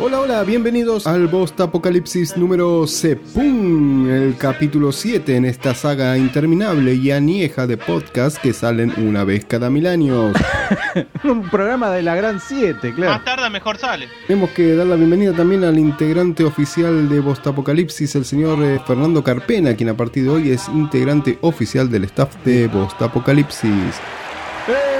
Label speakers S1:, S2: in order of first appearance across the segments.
S1: Hola, hola, bienvenidos al Post Apocalipsis número Sepun, el capítulo 7 en esta saga interminable y anieja de podcast que salen una vez cada mil años.
S2: Un programa de la Gran 7, claro.
S3: Más tarde mejor sale.
S1: Tenemos que dar la bienvenida también al integrante oficial de Post Apocalipsis, el señor eh, Fernando Carpena, quien a partir de hoy es integrante oficial del staff de Post Apocalipsis.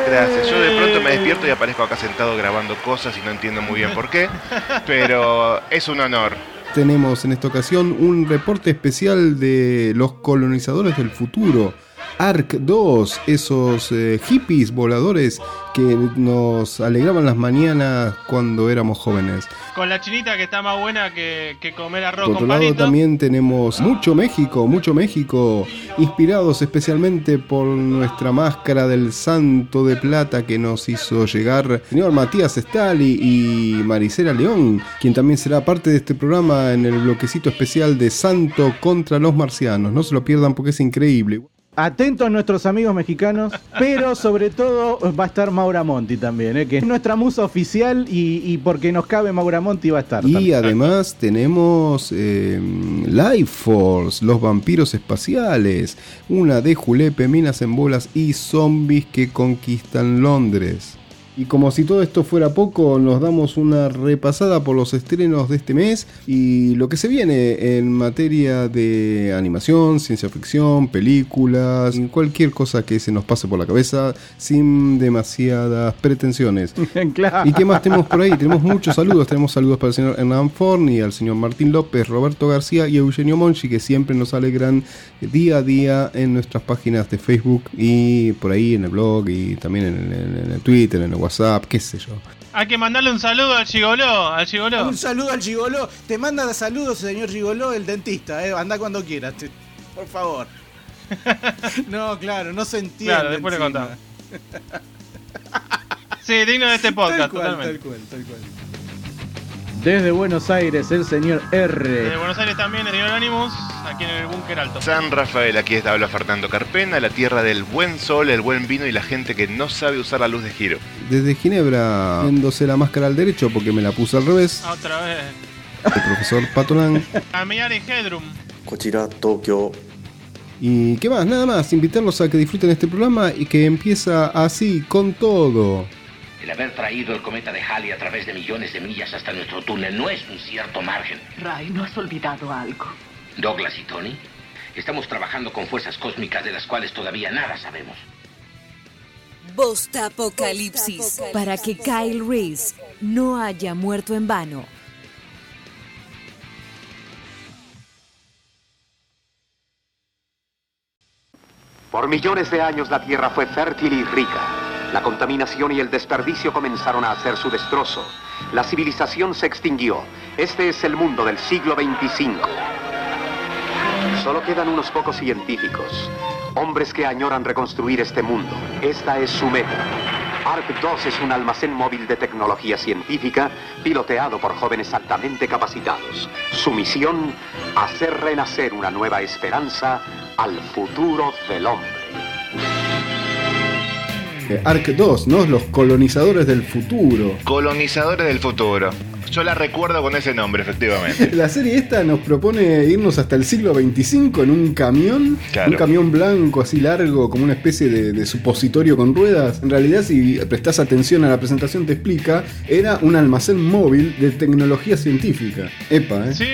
S4: Gracias. Yo de pronto me despierto y aparezco acá sentado grabando cosas y no entiendo muy bien por qué, pero es un honor.
S1: Tenemos en esta ocasión un reporte especial de los colonizadores del futuro. ARC 2, esos eh, hippies voladores que nos alegraban las mañanas cuando éramos jóvenes.
S3: Con la chinita que está más buena que, que comer arroz
S1: Por otro
S3: con
S1: lado
S3: palito.
S1: también tenemos mucho México, mucho México, inspirados especialmente por nuestra máscara del santo de plata que nos hizo llegar el señor Matías Stali y Maricela León, quien también será parte de este programa en el bloquecito especial de Santo contra los marcianos. No se lo pierdan porque es increíble.
S2: Atentos nuestros amigos mexicanos, pero sobre todo va a estar Maura Monti también, ¿eh? que es nuestra musa oficial y, y porque nos cabe Maura Monti va a estar.
S1: Y
S2: también.
S1: además tenemos eh, Life Force, los vampiros espaciales, una de Julepe, minas en bolas y zombies que conquistan Londres. Y como si todo esto fuera poco, nos damos una repasada por los estrenos de este mes y lo que se viene en materia de animación, ciencia ficción, películas, cualquier cosa que se nos pase por la cabeza sin demasiadas pretensiones.
S2: claro.
S1: ¿Y qué más tenemos por ahí? Tenemos muchos saludos. Tenemos saludos para el señor Hernán Forni, al señor Martín López, Roberto García y Eugenio Monchi, que siempre nos alegran día a día en nuestras páginas de Facebook y por ahí en el blog y también en el, en el Twitter, en el WhatsApp, qué sé yo.
S3: Hay que mandarle un saludo al Gigoló, al Gigoló.
S5: Un saludo al Gigoló. Te manda saludos, señor Gigoló, el dentista. Eh. Anda cuando quieras. te- Por favor. No, claro, no se entiende.
S3: Claro, después le contamos. Sí, digno de este
S5: Tal
S3: podcast,
S5: cual,
S3: totalmente.
S5: tal cual, tal cual.
S2: Desde Buenos Aires, el señor R.
S3: Desde Buenos Aires también, el señor Animus, aquí en el Búnker Alto.
S4: San Rafael, aquí está habla Fernando Carpena, la tierra del buen sol, el buen vino y la gente que no sabe usar la luz de giro.
S1: Desde Ginebra, poniéndose la máscara al derecho porque me la puse al revés.
S3: Otra vez.
S1: El profesor Patolán.
S3: Amiyari Hedrum.
S6: Kochira, Tokio.
S1: Y qué más, nada más, invitarlos a que disfruten este programa y que empieza así, con todo.
S7: El haber traído el cometa de Halley a través de millones de millas hasta nuestro túnel no es un cierto margen.
S8: Ray, ¿no has olvidado algo?
S7: Douglas y Tony, estamos trabajando con fuerzas cósmicas de las cuales todavía nada sabemos.
S9: Bosta Apocalipsis. Para que Kyle Reese no haya muerto en vano.
S10: Por millones de años la tierra fue fértil y rica. La contaminación y el desperdicio comenzaron a hacer su destrozo. La civilización se extinguió. Este es el mundo del siglo 25. Solo quedan unos pocos científicos, hombres que añoran reconstruir este mundo. Esta es su meta. ARC 2 es un almacén móvil de tecnología científica piloteado por jóvenes altamente capacitados. Su misión, hacer renacer una nueva esperanza al futuro del hombre.
S1: Ark 2, ¿no? Los colonizadores del futuro.
S4: Colonizadores del futuro. Yo la recuerdo con ese nombre, efectivamente.
S1: La serie esta nos propone irnos hasta el siglo 25 en un camión,
S4: Claro.
S1: un camión blanco así largo, como una especie de, de supositorio con ruedas. En realidad, si prestás atención a la presentación, te explica, era un almacén móvil de tecnología científica. Epa, ¿eh?
S3: Sí,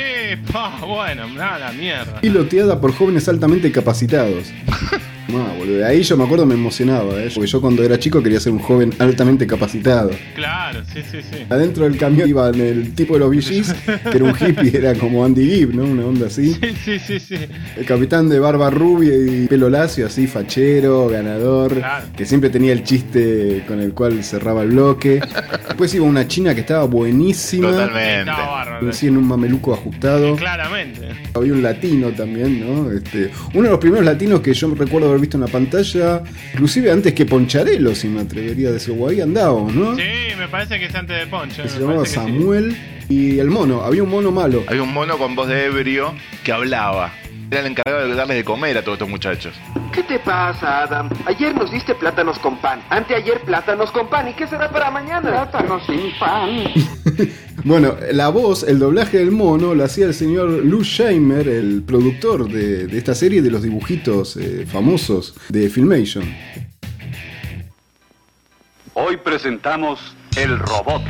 S3: pa, bueno, nada, mierda.
S1: Piloteada por jóvenes altamente capacitados. No, boludo, ahí yo me acuerdo me emocionaba, ¿eh? porque yo cuando era chico quería ser un joven altamente capacitado.
S3: Claro, sí, sí, sí.
S1: Adentro del camión iban el tipo de los VGs, que era un hippie, era como Andy Gibb, ¿no? Una onda así.
S3: Sí, sí, sí, sí.
S1: El capitán de barba rubia y pelo lacio, así fachero, ganador,
S3: Claro.
S1: que siempre tenía el chiste con el cual cerraba el bloque. Después iba una china que estaba buenísima,
S4: Totalmente.
S3: Estaba bárbaro.
S1: así en un mameluco ajustado.
S3: Claramente.
S1: Había un latino también, ¿no? Este, uno de los primeros latinos que yo recuerdo haber visto en la pantalla, inclusive antes que Poncharelo, si me atrevería a decirlo, ahí andábamos, ¿no?
S3: Sí, me parece que es antes de Poncho.
S1: Que se llamaba
S3: sí.
S1: Samuel y el mono, había un mono malo.
S4: Había un mono con voz de ebrio que hablaba. Era el encargado de darles de comer a todos estos muchachos.
S11: ¿Qué te pasa, Adam? Ayer nos diste plátanos con pan. Anteayer plátanos con pan. ¿Y qué será para mañana? Plátanos sin pan.
S1: Bueno, la voz, el doblaje del mono, lo hacía el señor Lou Scheimer, el productor de, de esta serie de los dibujitos eh, famosos de Filmation.
S12: Hoy presentamos El Robot.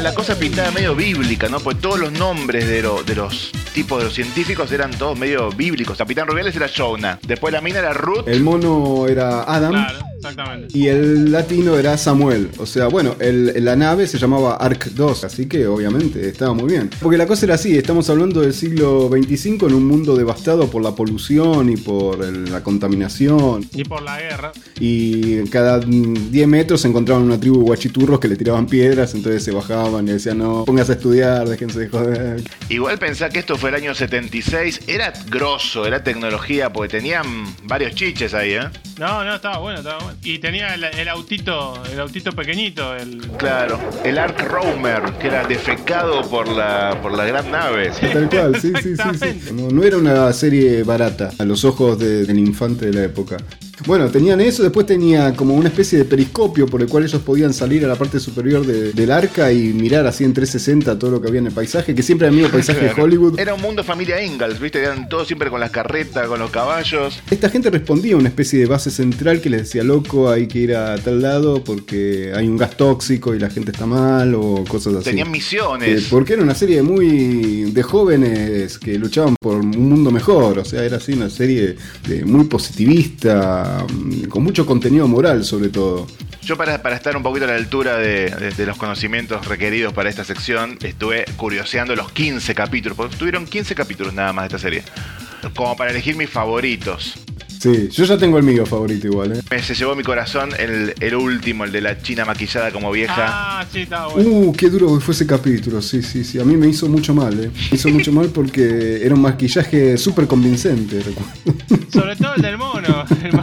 S4: La cosa pintada medio bíblica, ¿no? Pues todos los nombres de, lo- de los tipos de los científicos eran todos medio bíblicos. Capitán Rubiales era Jonah. Después la mina era Ruth.
S1: El mono era Adam.
S3: Claro, exactamente.
S1: Y el latino era Samuel. O sea, bueno, el- la nave se llamaba Ark 2, así que obviamente estaba muy bien. Porque la cosa era así, estamos hablando del siglo 25 en un mundo devastado por la polución y por el- la contaminación.
S3: Y por la guerra.
S1: Y cada mm, 10 metros se encontraban una tribu de guachiturros que le tiraban piedras, entonces se bajaban y decían, no, póngase a estudiar, déjense de joder.
S4: Igual pensá que esto fue el año 76. Era grosso, era tecnología, porque tenían varios chiches ahí, ¿eh?
S3: No, no, estaba bueno, estaba bueno. Y tenía el, el autito, el autito pequeñito, el.
S4: Claro, el Ark Roamer, que era defecado por la, por la gran nave.
S1: Tal cual, sí, sí, sí. sí. No, no era una serie barata a los ojos de- del infante de la época. Bueno, tenían eso, después tenía como una especie de periscopio por el cual ellos podían salir a la parte superior de- del arca y mirar así en 360 todo lo que había en el paisaje, que siempre era el mismo paisaje de. Hollywood.
S4: Era un mundo familia Ingalls, ¿viste? Eran todos siempre con las carretas, con los caballos.
S1: Esta gente respondía a una especie de base central que les decía, loco, hay que ir a tal lado porque hay un gas tóxico y la gente está mal o cosas así.
S4: Tenían
S1: Eh,
S4: misiones.
S1: porque era una serie muy de jóvenes que luchaban por un mundo mejor, o sea, era así una serie de- muy positivista, mm, con mucho contenido moral sobre todo.
S4: Yo para, para estar un poquito a la altura de, de- de los conocimientos requeridos para esta sección, estuve curioseando los 15 capítulos, porque tuvieron 15 capítulos nada más de esta serie. Como para elegir mis favoritos.
S1: Sí, yo ya tengo el mío favorito igual, ¿eh?
S4: Me se llevó mi corazón el, el último, el de la china maquillada como vieja.
S3: Ah, sí, estaba bueno.
S1: Uh, qué duro que fue ese capítulo, sí, sí, sí. A mí me hizo mucho mal, ¿eh? Me hizo mucho mal porque era un maquillaje súper convincente, recuerdo.
S3: Sobre todo el del mono. El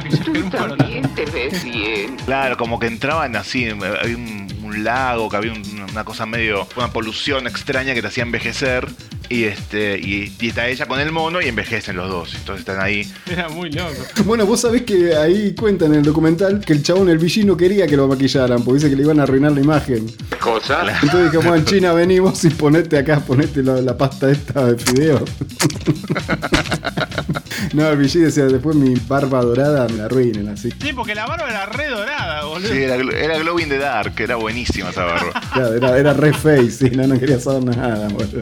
S3: maquillaje del mono.
S11: También te ves bien.
S4: Claro, como que entraban así, había un, un lago, que había un- una cosa medio, una polución extraña que te hacía envejecer. Y este y, y está ella con el mono y envejecen los dos. Entonces están ahí.
S3: Era muy loco.
S1: Bueno, vos sabés que ahí cuentan en el documental que el chabón, el villino, quería que lo maquillaran, porque dice que le iban a arruinar la imagen.
S11: ¿Cosa?
S1: Entonces dijimos, en China venimos y ponete acá, ponete la, la pasta esta de fideo. no, el villino decía, después mi barba dorada me la arruinen así.
S3: Sí, porque la barba era re dorada, boludo.
S4: Sí, era, era Glow in the Dark, era buenísima esa barba.
S1: Claro, era, era re face, sí, no, no quería saber nada, boludo.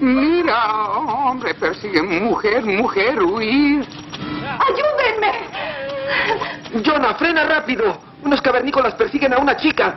S11: Mira, hombre, persigue mujer, mujer, huir.
S8: ¡Ayúdenme!
S11: Jonah, frena rápido. Unos cavernícolas persiguen a una chica.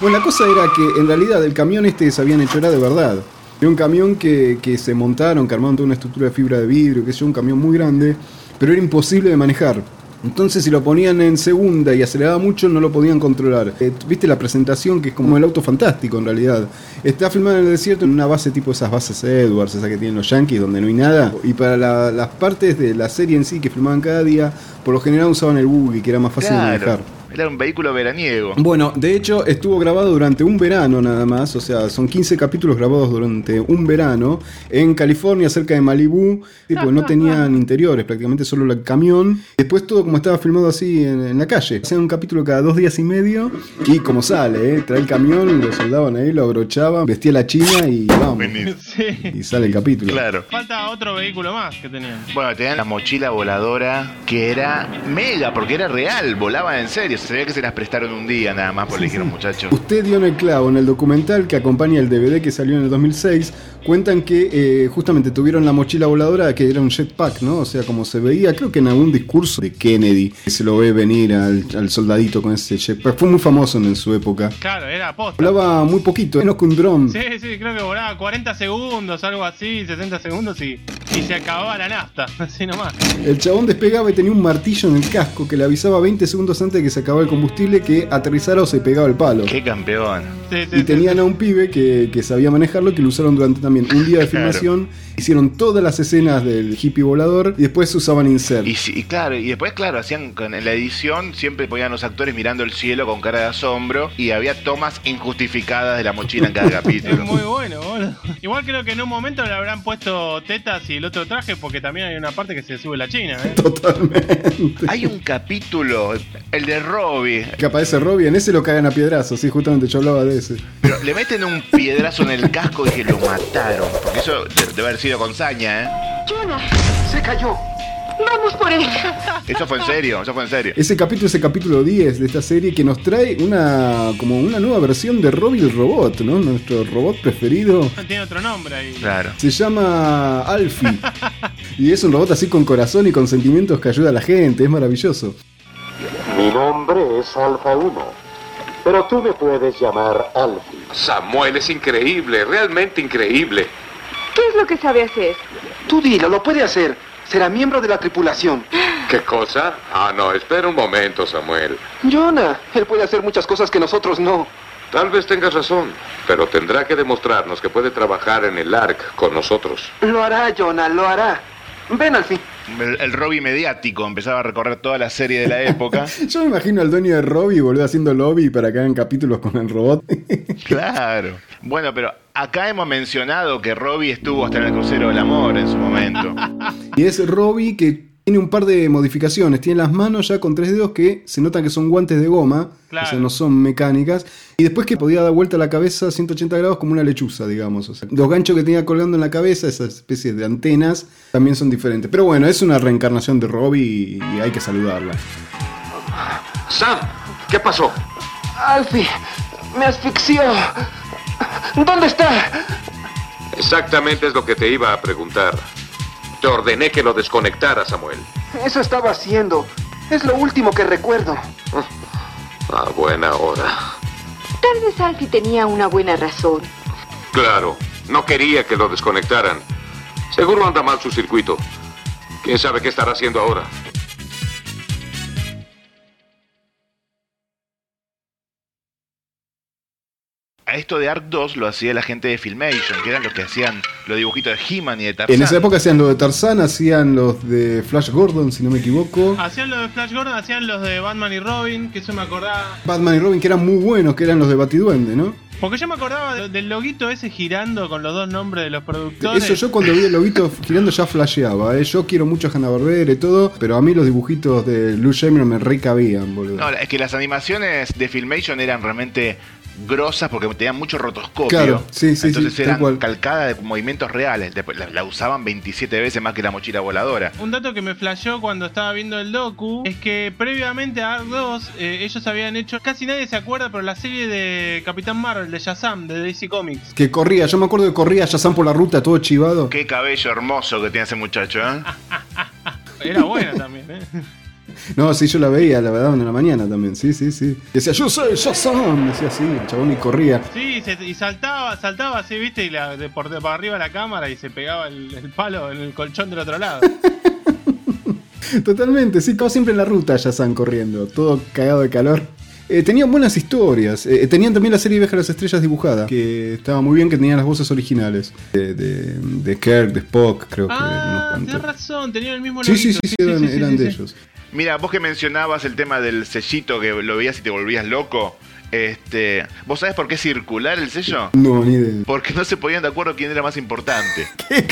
S1: Bueno, la cosa era que en realidad el camión este que se habían hecho era de verdad. Era un camión que, que se montaron, que armaron toda una estructura de fibra de vidrio, que es un camión muy grande, pero era imposible de manejar. Entonces si lo ponían en segunda y aceleraba mucho no lo podían controlar. Eh, Viste la presentación que es como el auto fantástico en realidad. Está filmado en el desierto en una base tipo esas bases Edwards, esas que tienen los Yankees donde no hay nada. Y para la- las partes de la serie en sí que filmaban cada día, por lo general usaban el buggy que era más fácil de manejar.
S4: Era un vehículo veraniego.
S1: Bueno, de hecho estuvo grabado durante un verano nada más, o sea, son 15 capítulos grabados durante un verano en California, cerca de Malibú, tipo, no tenían interiores, prácticamente solo el camión. Después todo como estaba filmado así en, en la calle. Hacían un capítulo cada dos días y medio y como sale, ¿eh? trae el camión, lo soldaban ahí, lo abrochaban, vestía la china y vamos.
S3: Sí.
S1: Y sale el capítulo.
S4: Claro.
S3: Falta otro vehículo más que tenían.
S4: Bueno, tenían la mochila voladora que era mega, porque era real, volaban en serio. Se veía que se las prestaron un día nada más, porque le dijeron muchachos.
S1: Usted dio en el clavo en el documental que acompaña el DVD que salió en el 2006. Cuentan que eh, justamente tuvieron la mochila voladora que era un jetpack, ¿no? O sea, como se veía, creo que en algún discurso de Kennedy, que se lo ve venir al, al soldadito con ese jetpack. Fue muy famoso en su época.
S3: Claro, era posta.
S1: Hablaba muy poquito, menos que un dron.
S3: Sí, sí, creo que volaba 40 segundos, algo así, 60 segundos y, y se acababa la nafta, así nomás.
S1: El chabón despegaba y tenía un martillo en el casco que le avisaba 20 segundos antes de que se acabara acababa el combustible que aterrizara o se pegaba el palo.
S4: Qué campeón.
S1: Y tenían a un pibe que, que sabía manejarlo, que lo usaron durante también un día de
S4: Claro.
S1: filmación. Hicieron todas las escenas del hippie volador y después usaban insert.
S4: Y, sí, y claro, y después, claro, hacían con en la edición, siempre ponían los actores mirando el cielo con cara de asombro y había tomas injustificadas de la mochila en cada
S3: Es
S4: capítulo.
S3: muy bueno, boludo. Igual creo que en un momento le habrán puesto tetas y el otro traje porque también hay una parte que se sube la china, ¿eh?
S1: Totalmente.
S4: Hay un capítulo, el de Robbie,
S1: Que aparece Robbie, en ese lo cagan a piedrazos, sí, justamente yo hablaba de ese.
S4: pero le meten un piedrazo en el casco y que lo mataron. Porque eso de- debe haber sido con saña, ¿eh?
S8: Jonah,
S11: Se cayó.
S8: vamos por él.
S4: Eso fue en serio, eso fue en serio.
S1: Ese capítulo es el capítulo 10 de esta serie que nos trae una como una nueva versión de Robbie el robot, ¿no? Nuestro robot preferido.
S3: Tiene otro nombre ahí.
S4: Claro.
S1: Se llama Alfie. Y es un robot así con corazón y con sentimientos que ayuda a la gente, es maravilloso.
S13: Mi nombre es Alfa 1, pero tú me puedes llamar Alfie.
S12: Samuel es increíble, realmente increíble.
S8: ¿Qué es lo que sabe hacer?
S11: Tú dilo, lo puede hacer. Será miembro de la tripulación.
S12: ¿Qué cosa? Ah, no, espera un momento, Samuel.
S11: Jonah, él puede hacer muchas cosas que nosotros no.
S12: Tal vez tengas razón, pero tendrá que demostrarnos que puede trabajar en el ARC con nosotros.
S11: Lo hará, Jonah, lo hará. Ven, Alfie.
S4: El, el Robbie mediático empezaba a recorrer toda la serie de la época.
S1: Yo me imagino al dueño de Robbie volver haciendo lobby para que hagan capítulos con el robot.
S4: Claro. Bueno, pero acá hemos mencionado que Robbie estuvo hasta en el crucero del amor en su momento.
S1: y es Robbie que tiene un par de modificaciones. Tiene las manos ya con tres dedos que se notan que son guantes de goma,
S3: Claro.
S1: o sea, no son mecánicas. Y después que podía dar vuelta la cabeza a 180 grados como una lechuza, digamos. O sea, los ganchos que tenía colgando en la cabeza, esas especies de antenas, también son diferentes. Pero bueno, es una reencarnación de Robbie y, y hay que saludarla.
S12: Sam, ¿qué pasó?
S11: Alfie, me asfixió. ¿Dónde está?
S12: Exactamente es lo que te iba a preguntar. Te ordené que lo desconectara, Samuel.
S11: Eso estaba haciendo. Es lo último que recuerdo.
S12: A buena hora.
S8: Tal vez Alfie tenía una buena razón.
S12: Claro, no quería que lo desconectaran. Seguro anda mal su circuito. ¿Quién sabe qué estará haciendo ahora?
S4: Esto de Arc 2 lo hacía la gente de Filmation, que eran los que hacían los dibujitos de He-Man y de Tarzan.
S1: En esa época hacían los de Tarzán, hacían los de Flash Gordon, si no me equivoco.
S3: Hacían los de Flash Gordon, hacían los de Batman y Robin, que eso me acordaba.
S1: Batman y Robin, que eran muy buenos, que eran los de Batiduende, ¿no?
S3: Porque yo me acordaba de- del loguito ese girando con los dos nombres de los productores.
S1: Eso yo cuando vi el lobito girando ya flasheaba, ¿eh? Yo quiero mucho a Hanna-Barbera y todo, pero a mí los dibujitos de Lou Sherman me recabían, boludo.
S4: No, es que las animaciones de Filmation eran realmente grosas porque tenían mucho rotoscopio.
S1: Claro, sí, sí,
S4: Entonces
S1: sí,
S4: eran calcadas de movimientos reales. Después la, la usaban 27 veces más que la mochila voladora.
S3: Un dato que me flasheó cuando estaba viendo el docu es que previamente a Arc 2 eh, ellos habían hecho, casi nadie se acuerda, pero la serie de Capitán Marvel, de Shazam, de DC Comics.
S1: Que corría, yo me acuerdo que corría Shazam por la ruta todo chivado.
S4: Qué cabello hermoso que tiene ese muchacho, ¿eh?
S3: Era buena también, ¿eh?
S1: No, sí, yo la veía, la verdad, en la mañana también, sí, sí, sí. Decía, yo soy Shazam, decía así, el chabón y corría.
S3: Sí, se- y saltaba, saltaba así, viste, y la, de por de para arriba la cámara y se pegaba el, el palo en el colchón del otro lado.
S1: Totalmente, sí, como siempre en la ruta Shazam corriendo, todo cagado de calor. Eh, tenían buenas historias. Eh, tenían también la serie Viaje a las Estrellas dibujada, que estaba muy bien, que tenían las voces originales. De, de, de Kirk, de Spock, creo que.
S3: ah,
S1: cuantos.
S3: tenés razón, tenían el mismo
S1: Sí, sí, sí, sí, eran,
S3: sí, sí,
S1: eran de ellos.
S4: Mira, vos que mencionabas el tema del sellito que lo veías y te volvías loco. Este, ¿Vos sabés por qué es circular el sello?
S1: No, ni idea.
S4: Porque no se ponían de acuerdo quién era más importante.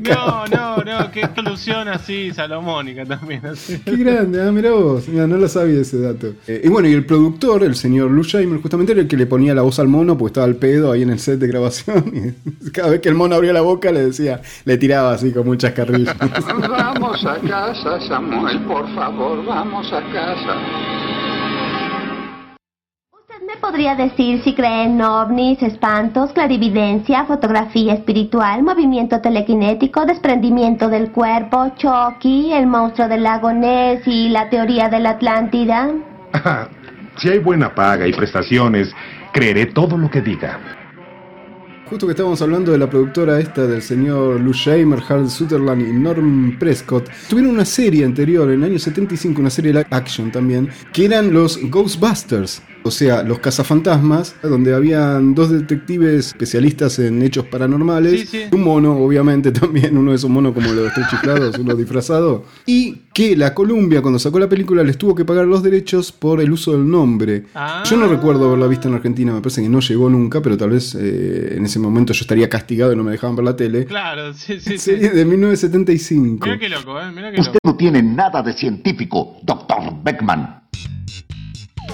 S3: No, no, no, qué solución así salomónica también. Así.
S1: Qué grande, ah, mirá vos. Mira, no lo sabía ese dato. Eh, y bueno, y el productor, el señor Lou Scheimer, justamente era el que le ponía la voz al mono, porque estaba al pedo ahí en el set de grabación. Y cada vez que el mono abría la boca, le decía, le tiraba así con muchas carrillas.
S14: Vamos a casa, Samuel, por favor, vamos a casa.
S15: ¿Me podría decir si cree en ovnis, espantos, clarividencia, fotografía espiritual, movimiento telequinético, desprendimiento del cuerpo, Chucky, el monstruo del lago Ness y la teoría de la Atlántida?
S16: si hay buena paga y prestaciones, creeré todo lo que diga.
S1: Justo que estábamos hablando de la productora esta del señor Lou Shamer, Harold Sutherland y Norm Prescott, tuvieron una serie anterior, en el año 75, una serie de action también, que eran los Ghostbusters. O sea, los cazafantasmas, donde habían dos detectives especialistas en hechos paranormales,
S3: Sí, sí.
S1: un mono, obviamente también, uno de esos monos como los tres chiflados, uno disfrazado, y que la Columbia cuando sacó la película les tuvo que pagar los derechos por el uso del nombre.
S3: Ah.
S1: Yo no recuerdo haberla visto en Argentina, me parece que no llegó nunca, pero tal vez eh, en ese momento yo estaría castigado y no me dejaban ver la tele.
S3: Claro, sí, sí, sí.
S1: Serie de 1975.
S3: Mira qué loco, eh. Mira qué
S16: Usted
S3: loco.
S16: no tiene nada de científico, doctor Beckman.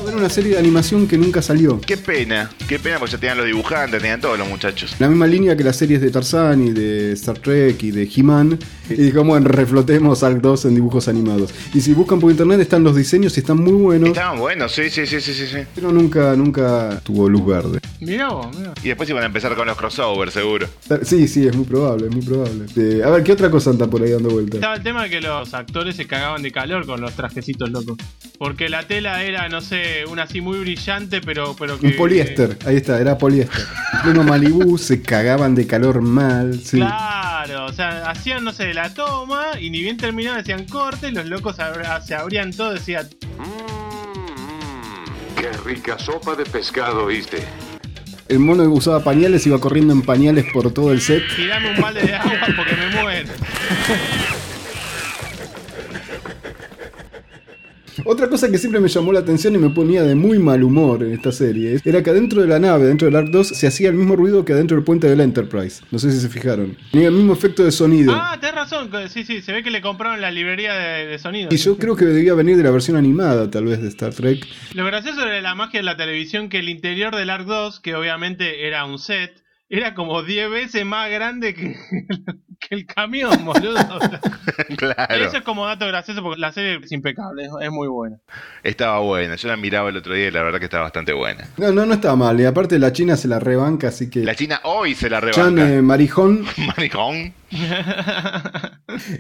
S1: Era una serie de animación que nunca salió.
S4: Qué pena, qué pena porque ya tenían los dibujantes, tenían todos los muchachos.
S1: La misma línea que las series de Tarzán y de Star Trek y de He-Man. Y dijimos, bueno, reflotemos Ark 2 en dibujos animados. Y si buscan por internet están los diseños y están muy buenos.
S4: Estaban buenos, sí, sí, sí, sí, sí.
S1: Pero nunca, nunca tuvo luz verde.
S3: Mira vos, mira.
S4: Y después iban a empezar con los crossovers, seguro.
S1: Sí, sí, es muy probable, es muy probable. Eh, a ver, ¿qué otra cosa anda por ahí dando vueltas?
S3: Estaba el tema de que los actores se cagaban de calor con los trajecitos locos. Porque la tela era, no sé, una así muy brillante, pero, pero que.
S1: Un poliéster, ahí está, era poliéster. En pleno Malibú se cagaban de calor mal. Sí.
S3: Claro, o sea, hacían, no sé, la toma y ni bien terminaban, decían corte, y los locos abra- se abrían todo, decían.
S12: Qué rica sopa de pescado, ¿oíste?
S1: El mono que usaba pañales iba corriendo en pañales por todo el set.
S3: Tirame un balde de agua porque me muero.
S1: Otra cosa que siempre me llamó la atención y me ponía de muy mal humor en esta serie era que adentro de la nave, dentro del Ark 2, se hacía el mismo ruido que adentro del puente del Enterprise. No sé si se fijaron. Tenía el mismo efecto de sonido.
S3: Ah, tenés razón, sí, sí, se ve que le compraron la librería de, de sonido.
S1: Y yo creo que debía venir de la versión animada, tal vez, de Star Trek.
S3: Lo gracioso de la magia de la televisión que el interior del Ark 2, que obviamente era un set, era como 10 veces más grande que, que el camión, boludo.
S4: Claro.
S3: Eso es como dato gracioso porque la serie es impecable, es, es muy buena.
S4: Estaba buena. Yo la miraba el otro día y la verdad que estaba bastante buena.
S1: No, no, no estaba mal. Y aparte la China se la rebanca, así que...
S4: La China hoy se la
S1: Chan
S4: rebanca.
S1: eh, Marijón,
S4: Maricón.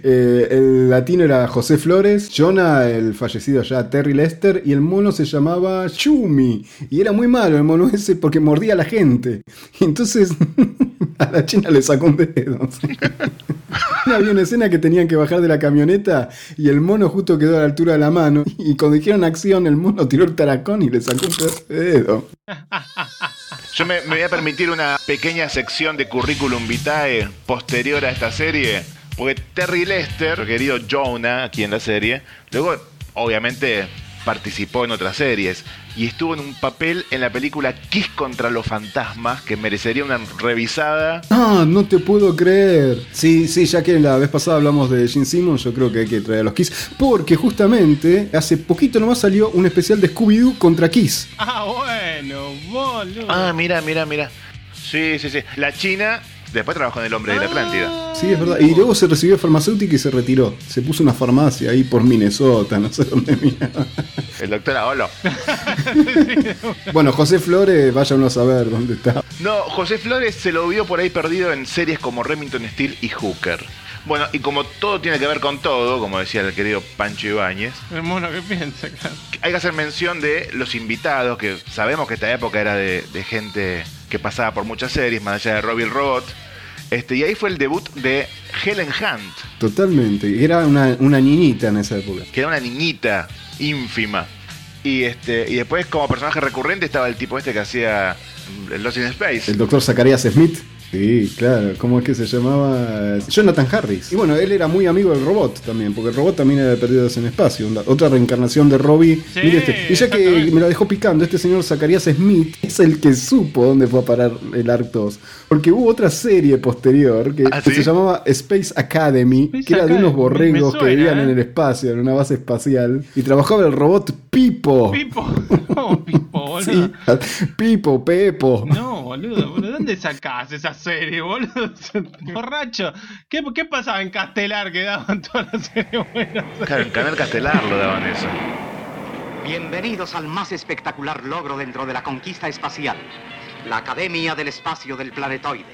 S1: eh, el latino era José Flores, Jonah, el fallecido ya Terry Lester, y el mono se llamaba Chumi. Y era muy malo el mono ese porque mordía a la gente. Y entonces a la China le sacó un dedo. Había una escena que tenían que bajar de la camioneta y el mono justo quedó a la altura de la mano. Y cuando dijeron acción, el mono tiró el taracón y le sacó un pedazo de dedo.
S4: Yo me, me voy a permitir una pequeña sección de currículum vitae posterior a esta serie. Porque Terry Lester, querido Jonah, aquí en la serie, luego obviamente participó en otras series y estuvo en un papel en la película Kiss contra los fantasmas que merecería una revisada.
S1: Ah, no te puedo creer. Sí, sí, ya que la vez pasada hablamos de Gene Simmons, yo creo que hay que traer a los Kiss. Porque justamente hace poquito nomás salió un especial de Scooby-Doo contra Kiss.
S3: Ah, bueno, boludo.
S4: Ah, mira, mira, mira. Sí, sí, sí. La China después trabajó en El Hombre de la Atlántida.
S1: Sí, es verdad. Y luego se recibió farmacéutica y se retiró. Se puso una farmacia ahí por Minnesota, no sé dónde mierda.
S4: El doctor Aolo.
S1: Bueno, José Flores, vaya uno a saber dónde está.
S4: No, José Flores se lo vio por ahí perdido en series como Remington Steel y Hooker. Bueno, y como todo tiene que ver con todo, como decía el querido Pancho Ibáñez,
S3: El mono que piensa, claro.
S4: hay que hacer mención de los invitados, que sabemos que esta época era de, de gente que pasaba por muchas series, más allá de Robbie el Robot. Este, y ahí fue el debut de Helen Hunt,
S1: Totalmente. Era una, una niñita en esa época.
S4: que era una niñita ínfima. Y este, y después como personaje recurrente estaba el tipo este que hacía Lost in Space.
S1: El doctor Zacarías Smith. Sí, claro. ¿Cómo es que se llamaba? Jonathan Harris. Y bueno, él era muy amigo del robot también, porque el robot también era de Perdidos en Espacio. otra reencarnación de Robbie.
S3: Sí,
S1: este. Y ya que me lo dejó picando, este señor Zacarías Smith es el que supo dónde fue a parar el Ark 2. Porque hubo otra serie posterior que,
S4: ¿Ah,
S1: que se llamaba Space Academy,
S3: Space
S1: que era de unos borregos que vivían
S3: ¿eh?
S1: en el espacio, en una base espacial. Y trabajaba el robot Pipo.
S3: Pipo. No, Pipo, boludo.
S1: Sí, Pipo, Pepo.
S3: No, boludo, boludo, ¿dónde sacás esa serie, boludo? Borracho. ¿Qué, qué pasaba en Castelar que daban todas las series buenas?
S4: Claro, en Canal Castelar lo daban eso.
S10: Bienvenidos al más espectacular logro dentro de la conquista espacial, la Academia del Espacio del Planetoide,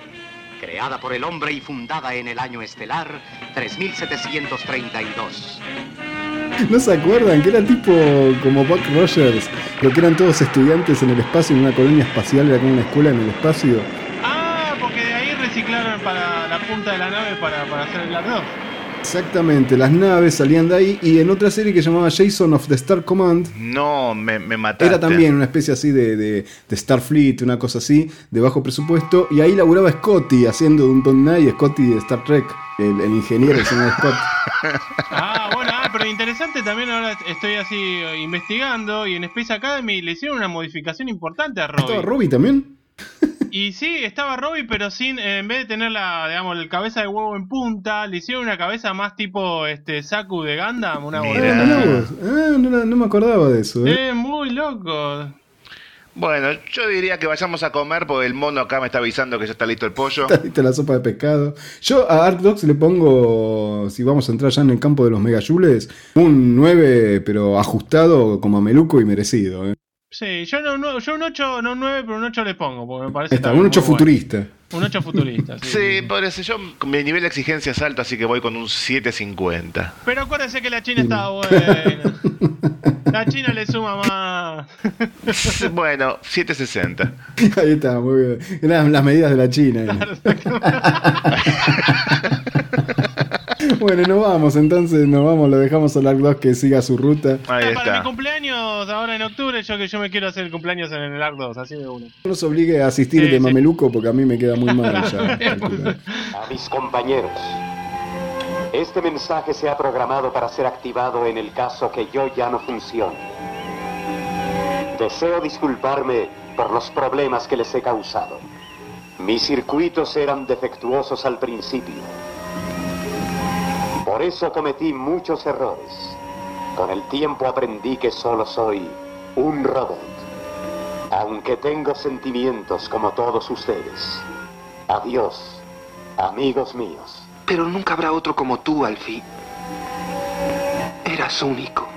S10: creada por el hombre y fundada en el año estelar 3732.
S1: ¿No se acuerdan? Que era tipo como Buck Rogers, lo que eran todos estudiantes en el espacio, en una colonia espacial, era como una escuela en el espacio.
S3: Reciclaron para la punta de la nave para, para hacer el Ark 2.
S1: Exactamente, las naves salían de ahí y en otra serie que llamaba Jason of the Star Command
S4: No, me, me mataste.
S1: era también una especie así de, de, de Starfleet, una cosa así, de bajo presupuesto y ahí laburaba Scotty haciendo un Don Nye, Scotty de Star Trek, el, el ingeniero el señor Scott.
S3: Ah, bueno, ah, pero interesante también ahora estoy así investigando y en Space Academy le hicieron una modificación importante a
S1: ¿Estaba
S3: Robbie.
S1: Robbie también?
S3: Y sí, estaba Robbie, pero sin, eh, en vez de tener la, digamos, el cabeza de huevo en punta, le hicieron una cabeza más tipo este Saku de Gundam, una
S1: Ah,
S3: bolera.
S1: vos. Ah, no, me acordaba de eso. ¿eh?
S3: Eh, muy loco.
S4: Bueno, yo diría que vayamos a comer porque el mono acá me está avisando que ya está listo el pollo.
S1: Está lista la sopa de pescado. Yo a Ark Dogs le pongo, si vamos a entrar ya en el campo de los megajules, un 9, pero ajustado como a Meluco y merecido. ¿eh?
S3: Sí, yo no, no- yo un 8, no un 9, pero un 8 le pongo, porque me parece
S1: Está, un 8
S3: muy bueno.
S1: futurista.
S3: Un 8 futurista, sí.
S4: Sí, por eso yo, mi nivel de exigencia es alto, así que voy con un 750.
S3: Pero acuérdense que la China estaba buena. La China le suma más.
S4: bueno, 760.
S1: Ahí está, muy bien. Eran las medidas de la China. bueno, nos vamos, entonces nos vamos, lo dejamos al Ark 2 que siga su ruta.
S4: Ahí
S3: Para mi cumpleaños, ahora en octubre, yo que yo me quiero hacer el cumpleaños en el ARC 2, así de uno.
S1: No nos obligue a asistir
S3: Sí,
S1: de
S3: sí.
S1: Mameluco porque a mí me queda muy mal ya.
S10: A mis compañeros, este mensaje se ha programado para ser activado en el caso que yo ya no funcione. Deseo disculparme por los problemas que les he causado. Mis circuitos eran defectuosos al principio. Por eso cometí muchos errores. Con el tiempo aprendí que solo soy un robot. Aunque tengo sentimientos como todos ustedes. Adiós, amigos míos.
S11: Pero nunca habrá otro como tú, Alfie. Eras único.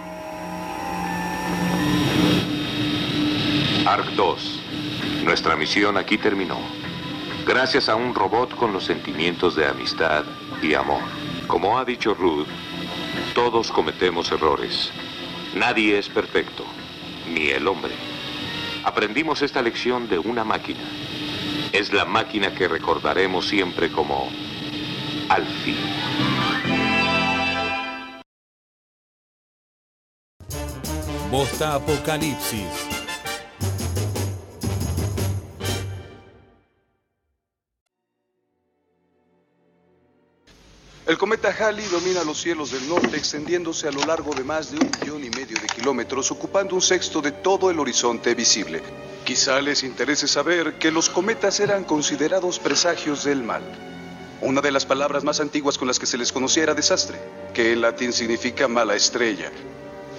S12: ARC 2. Nuestra misión aquí terminó. Gracias a un robot con los sentimientos de amistad y amor. Como ha dicho Ruth, todos cometemos errores. Nadie es perfecto, ni el hombre. Aprendimos esta lección de una máquina. Es la máquina que recordaremos siempre como Alfie.
S17: Bosta Apocalipsis.
S18: El cometa Halley domina los cielos del norte, extendiéndose a lo largo de más de un millón y medio de kilómetros, ocupando un sexto de todo el horizonte visible. Quizá les interese saber que los cometas eran considerados presagios del mal. Una de las palabras más antiguas con las que se les conocía era desastre, que en latín significa mala estrella.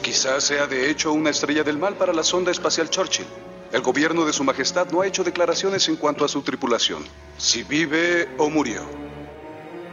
S18: Quizá sea de hecho una estrella del mal para la sonda espacial Churchill. El gobierno de Su Majestad no ha hecho declaraciones en cuanto a su tripulación, si vive o murió.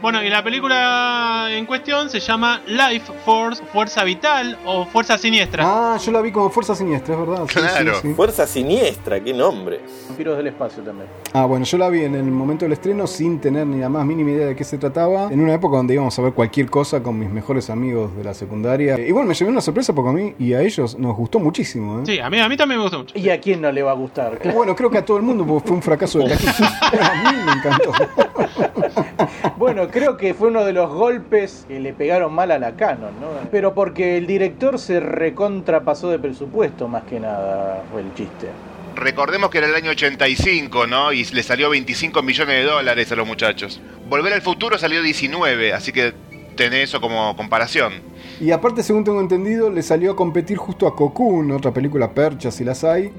S3: Bueno, y la película en cuestión se llama Life Force, Fuerza Vital o Fuerza Siniestra.
S1: Ah, yo la vi como Fuerza Siniestra, es verdad. Sí, sí, sí.
S19: Fuerza Siniestra, qué nombre.
S2: Vampiros del espacio también.
S1: Ah, bueno, yo la vi en el momento del estreno sin tener ni la más mínima idea de qué se trataba. En una época donde íbamos a ver cualquier cosa con mis mejores amigos de la secundaria. Eh, Igual me llevé una sorpresa porque a mí y a ellos nos gustó muchísimo. ¿eh?
S3: Sí, a mí, a mí también me gustó mucho.
S2: ¿Y a quién no le va a gustar?
S1: Bueno, creo que a todo el mundo porque fue un fracaso de taquilla. a mí me encantó.
S2: Bueno, creo que fue uno de los golpes que le pegaron mal a la Canon, ¿no? Pero porque el director se recontrapasó de presupuesto, más que nada, fue el chiste.
S4: Recordemos que era el año 85, ¿no? Y le salió 25 millones de dólares a los muchachos. Volver al futuro salió 19, así que tenés eso como comparación.
S1: Y aparte, según tengo entendido, le salió a competir justo a Cocoon, otra película percha si las hay.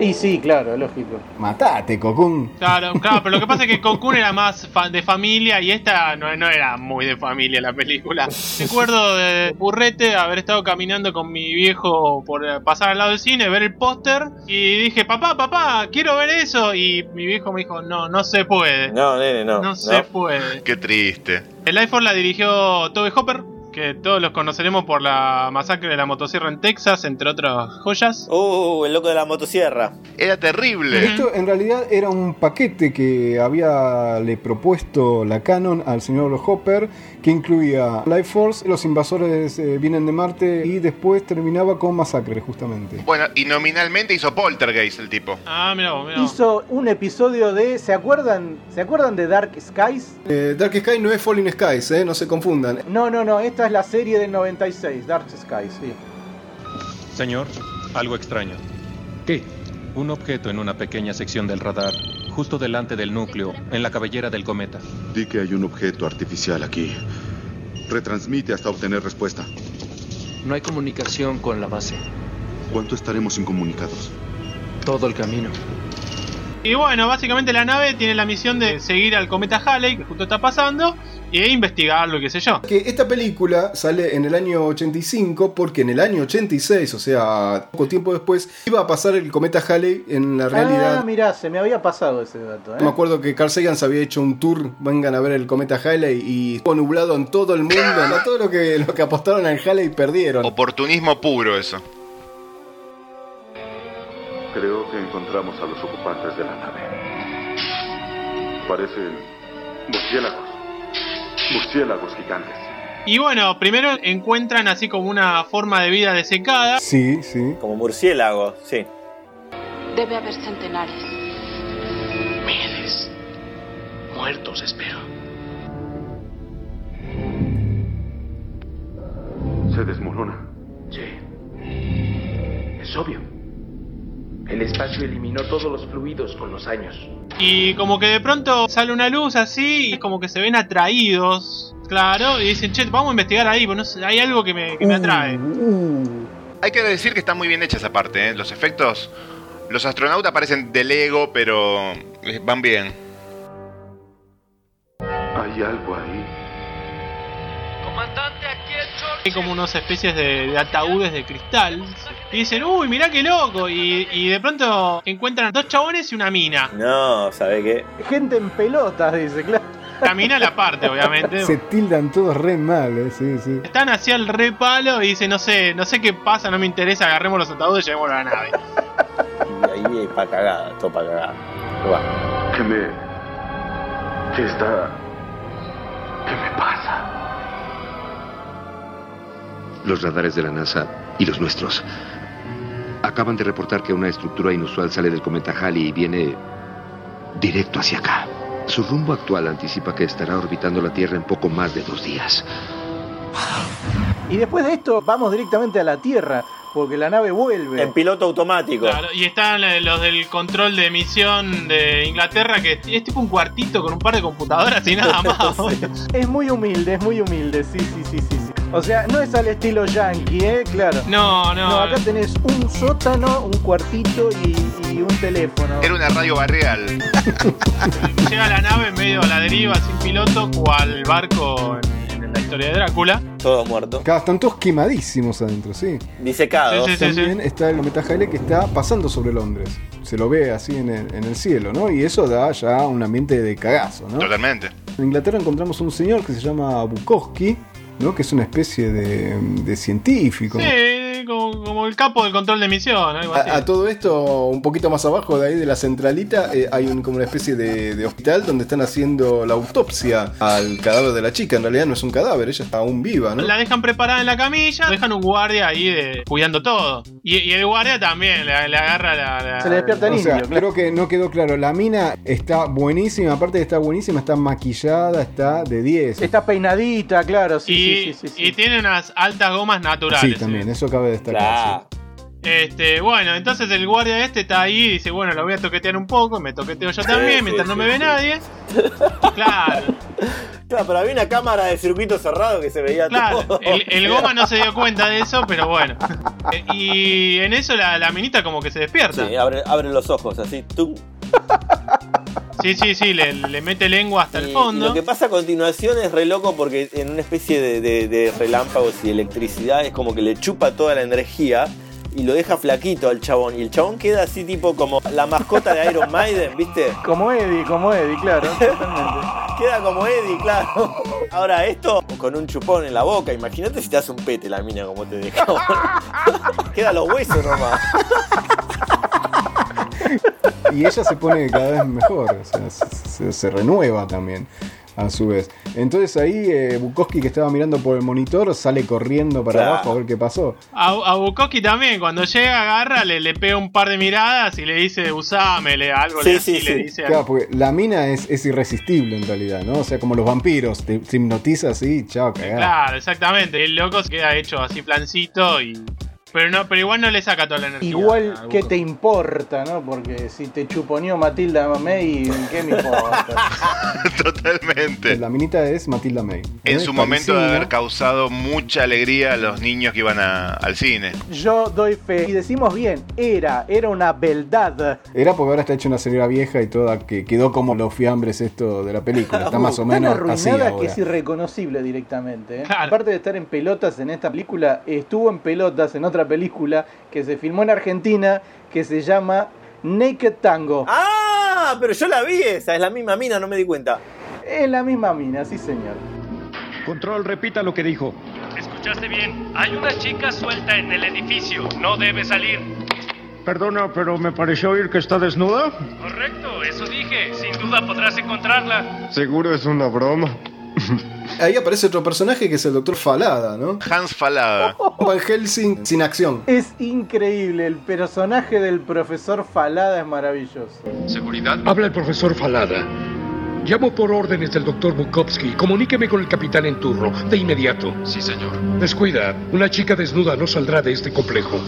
S2: Y sí, claro, lógico.
S1: Matate, Cocoon.
S3: Claro, claro, pero lo que pasa es que Cocoon era más fa- de familia y esta no, no era muy de familia la película. Recuerdo de Burrete haber estado caminando con mi viejo por eh, pasar al lado del cine, ver el póster y dije, papá, papá, quiero ver eso. Y mi viejo me dijo, no, no se puede.
S19: No, nene, no.
S3: No se puede.
S4: Qué triste.
S3: El iPhone la dirigió Tobe Hopper, que todos los conoceremos por la masacre de la motosierra en Texas, entre otras joyas.
S19: Uh, el loco de la motosierra.
S4: Era terrible.
S1: Esto en realidad era un paquete que había le propuesto la Canon al señor Hopper, que incluía Life Force, los invasores eh, vienen de Marte y después terminaba con Masacre, justamente.
S4: Bueno, y nominalmente hizo Poltergeist el tipo.
S3: Ah, mira vos, mira vos.
S2: Hizo un episodio de. ¿Se acuerdan? ¿Se acuerdan de Dark Skies?
S1: Eh, Dark Sky no es Falling Skies, eh, no se confundan.
S2: No, no, no. Esta es la serie del 96, Dark Skies, sí.
S20: Señor, algo extraño.
S21: ¿Qué?
S20: Un objeto en una pequeña sección del radar, justo delante del núcleo, en la cabellera del cometa.
S22: Di que hay un objeto artificial aquí. Retransmite hasta obtener respuesta.
S21: No hay comunicación con la base.
S22: ¿Cuánto estaremos incomunicados?
S21: Todo el camino.
S3: Y bueno, básicamente la nave tiene la misión de seguir al cometa Halley, que justo está pasando, e investigarlo, qué sé yo.
S1: Que esta película sale en el año 85 porque en el año 86, o sea, poco tiempo después, iba a pasar el cometa Halley en la realidad.
S2: Ah, mirá, se me había pasado ese dato. ¿eh?
S1: Me acuerdo que Carl Sagan se había hecho un tour, vengan a ver el cometa Halley y estuvo nublado en todo el mundo, ¿no? todo lo que, lo que apostaron al Halley perdieron.
S4: Oportunismo puro eso.
S22: Encontramos a los ocupantes de la nave. Parecen murciélagos. Murciélagos gigantes.
S3: Y bueno, primero encuentran así como una forma de vida desecada.
S1: Sí, sí.
S19: Como murciélago, sí.
S8: Debe haber centenares.
S7: Miles. Muertos, espero.
S22: Se desmorona.
S11: Sí. Es obvio. El espacio eliminó todos los fluidos con los años.
S3: Y como que de pronto sale una luz así y como que se ven atraídos. Claro, y dicen, che, vamos a investigar ahí, pues no sé, hay algo que me, que me atrae.
S4: Hay que decir que está muy bien hecha esa parte, ¿eh? Los efectos. Los astronautas parecen de Lego, pero eh, van bien.
S22: Hay algo ahí.
S7: Comandante, aquí
S3: Hay como unas especies de, de ataúdes de cristal. Y dicen, uy, mirá qué loco. Y, y de pronto encuentran dos chabones y una mina.
S19: No, ¿sabe qué?
S2: Gente en pelotas, dice, claro.
S3: La mina la parte, obviamente.
S1: Se tildan todos re mal, eh, sí, sí.
S3: Están así al re palo y dicen, no sé, no sé qué pasa, no me interesa, agarremos los ataúdes y llevémoslo a la nave.
S19: Y ahí pa' cagada, todo pa' cagada. Pero va.
S22: ¿Qué me. ¿Qué está. ¿Qué me pasa?
S23: Los radares de la NASA y los nuestros acaban de reportar que una estructura inusual sale del cometa Halley y viene directo hacia acá. Su rumbo actual anticipa que estará orbitando la Tierra en poco más de dos días.
S2: Y después de esto, vamos directamente a la Tierra, porque la nave vuelve.
S19: En piloto automático.
S3: Claro, y están eh, los del control de emisión de Inglaterra, que es tipo un cuartito con un par de computadoras y nada más.
S2: Es muy humilde, es muy humilde, sí, sí, sí, sí. O sea, no es al estilo yankee, ¿eh? Claro.
S3: No, no.
S2: No, acá tenés un sótano, un cuartito y, y un teléfono.
S4: Era una radio barrial.
S3: Llega la nave en medio a la deriva, sin piloto, cual barco en, en la historia de Drácula.
S19: Todos muertos.
S1: Claro, están todos quemadísimos adentro, sí.
S19: Disecados.
S3: Sí, sí, sí.
S1: También está el cometa Halley que está pasando sobre Londres. Se lo ve así en el, en el cielo, ¿no? Y eso da ya un ambiente de cagazo, ¿no?
S4: Totalmente.
S1: En Inglaterra encontramos un señor que se llama Bukowski, ¿no? Que es una especie de, de científico.
S3: Como, como el capo del control de emisión, algo así.
S1: A, a todo esto, un poquito más abajo de ahí de la centralita, eh, hay un, como una especie de, de hospital donde están haciendo la autopsia al cadáver de la chica. En realidad no es un cadáver, ella está aún viva, ¿no?
S3: La dejan preparada en la camilla, dejan un guardia ahí de, cuidando todo. Y, y el guardia también le, le agarra la, la-
S2: Se le despierta el
S1: O sea, creo que no quedó claro. La mina está buenísima, aparte de estar buenísima, está maquillada, está de 10.
S2: Está peinadita, claro, sí,
S3: y,
S2: sí, sí, sí, sí.
S3: y tiene unas altas gomas naturales.
S1: Sí, también, eso cabe destacar.
S19: Claro.
S3: Este, bueno, entonces el guardia este está ahí y dice, bueno, lo voy a toquetear un poco, me toqueteo yo también,
S19: Sí,
S3: mientras
S19: sí,
S3: no me
S19: sí,
S3: ve
S19: sí.
S3: nadie. Claro,
S19: Claro, pero había una cámara de circuito cerrado que se veía
S3: claro.
S19: todo.
S3: El, el goma no se dio cuenta de eso, pero bueno. Eh, Y en eso la, la minita como que se despierta.
S19: Sí, abre, abre los ojos así. tum.
S3: Sí, sí, sí, le, le mete lengua hasta el
S19: Y- y
S3: fondo.
S19: lo que pasa a continuación es re loco porque en una especie de, de- de relámpagos y electricidad es como que le chupa toda la energía y lo deja flaquito al chabón. Y el chabón queda así tipo como la mascota de Iron Maiden, ¿viste?
S2: Como Eddie, como Eddie, claro, totalmente.
S19: Queda como Eddie, claro. Ahora, esto con un chupón en la boca. Imagínate si te hace un pete la mina como te deja. Queda los huesos nomás.
S1: Y ella se pone cada vez mejor, o sea, se, se- se renueva también a su vez. Entonces ahí eh, Bukowski que estaba mirando por el monitor sale corriendo para
S3: Claro.
S1: abajo a ver qué pasó.
S3: A, a Bukowski también, cuando llega, agarra, le, le pega un par de miradas y le dice, usame, le, algo le, así, le dice.
S1: Claro, porque la mina es, es irresistible en realidad, ¿no? O sea, como los vampiros, te, te hipnotiza así, chao, cagá.
S3: Claro, exactamente. El loco se queda hecho así plancito y. Pero no, pero igual no le saca toda la energía.
S2: Igual
S3: a
S2: que te importa, ¿no? Porque si te chuponeó Matilda May, ¿qué me importa?
S4: Totalmente.
S1: La minita es Matilda May.
S4: En su momento de haber causado mucha alegría a los niños que iban a- al cine.
S2: Yo doy fe. Y decimos bien, era, era una beldad.
S1: Era porque ahora está hecha una señora vieja y toda que quedó como los fiambres esto de la película. Está más o
S2: Tan
S1: menos así
S2: arruinada que
S1: ahora.
S2: es irreconocible directamente. ¿eh? Aparte de estar en pelotas en esta película, estuvo en pelotas en otra película que se filmó en Argentina que se llama Naked Tango.
S19: Ah, pero yo la vi esa, es la misma mina, no me di cuenta.
S2: Es la misma mina, sí señor.
S24: Control, repita lo que dijo.
S25: Escuchaste bien. Hay una chica suelta en el edificio. No debe salir.
S24: Perdona, pero me pareció oír que está desnuda.
S25: Correcto, eso dije. Sin duda podrás encontrarla.
S22: Seguro es una broma.
S1: Ahí aparece otro personaje que es el doctor Falada, ¿no?
S4: Hans Falada.
S1: Van Helsing sin acción.
S2: Es increíble, el personaje del profesor Falada es maravilloso.
S24: ¿Seguridad? Habla el profesor Falada. Llamo por órdenes del doctor Bukowski. Comuníqueme con el capitán en turno, de inmediato. Sí, señor. Descuida, una chica desnuda no saldrá de este complejo.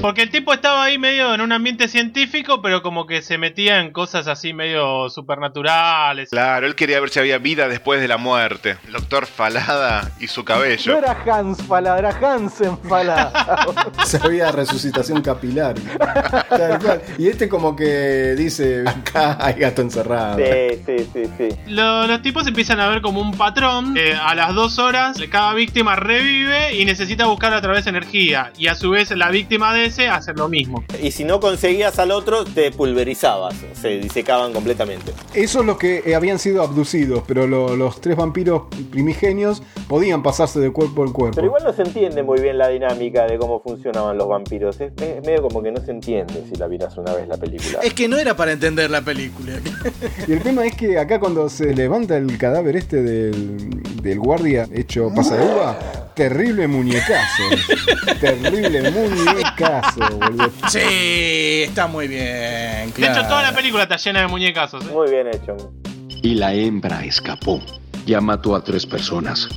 S3: Porque el tipo estaba ahí medio en un ambiente científico, pero como que se metía en cosas así medio supernaturales.
S4: Claro, él quería ver si había vida después de la muerte. El doctor Falada y su
S2: No
S4: cabello.
S2: era Hans Falada, era Hansen Falada.
S1: Se había resucitación capilar. Tal cual. Y este como que dice, acá hay gato encerrado.
S19: Sí, sí, sí, sí.
S3: Lo- los tipos empiezan a ver como un patrón. que a las dos horas cada víctima revive y necesita buscar a través energía. Y a su vez la víctima de ese hace lo mismo.
S19: Y si no conseguías al otro, te pulverizabas, se disecaban completamente.
S1: Eso es lo que eh, habían sido abducidos, pero lo- los tres vampiros primigenios podían pasarse de cuerpo en cuerpo.
S19: Pero igual no se entiende muy bien la dinámica de cómo funcionaban los vampiros. Es, es medio como que no se entiende si la miras una vez la película.
S26: Es que no era para entender la película.
S1: Y el tema es que acá cuando se levanta el cadáver este del, del guardia hecho pasa de uva, terrible muñecazo. terrible muñecazo, boludo.
S26: Sí, está muy bien.
S3: De hecho, toda la película está llena de muñecazos. ¿eh?
S19: Muy bien hecho.
S23: Y la hembra escapó. Ya mató a tres personas.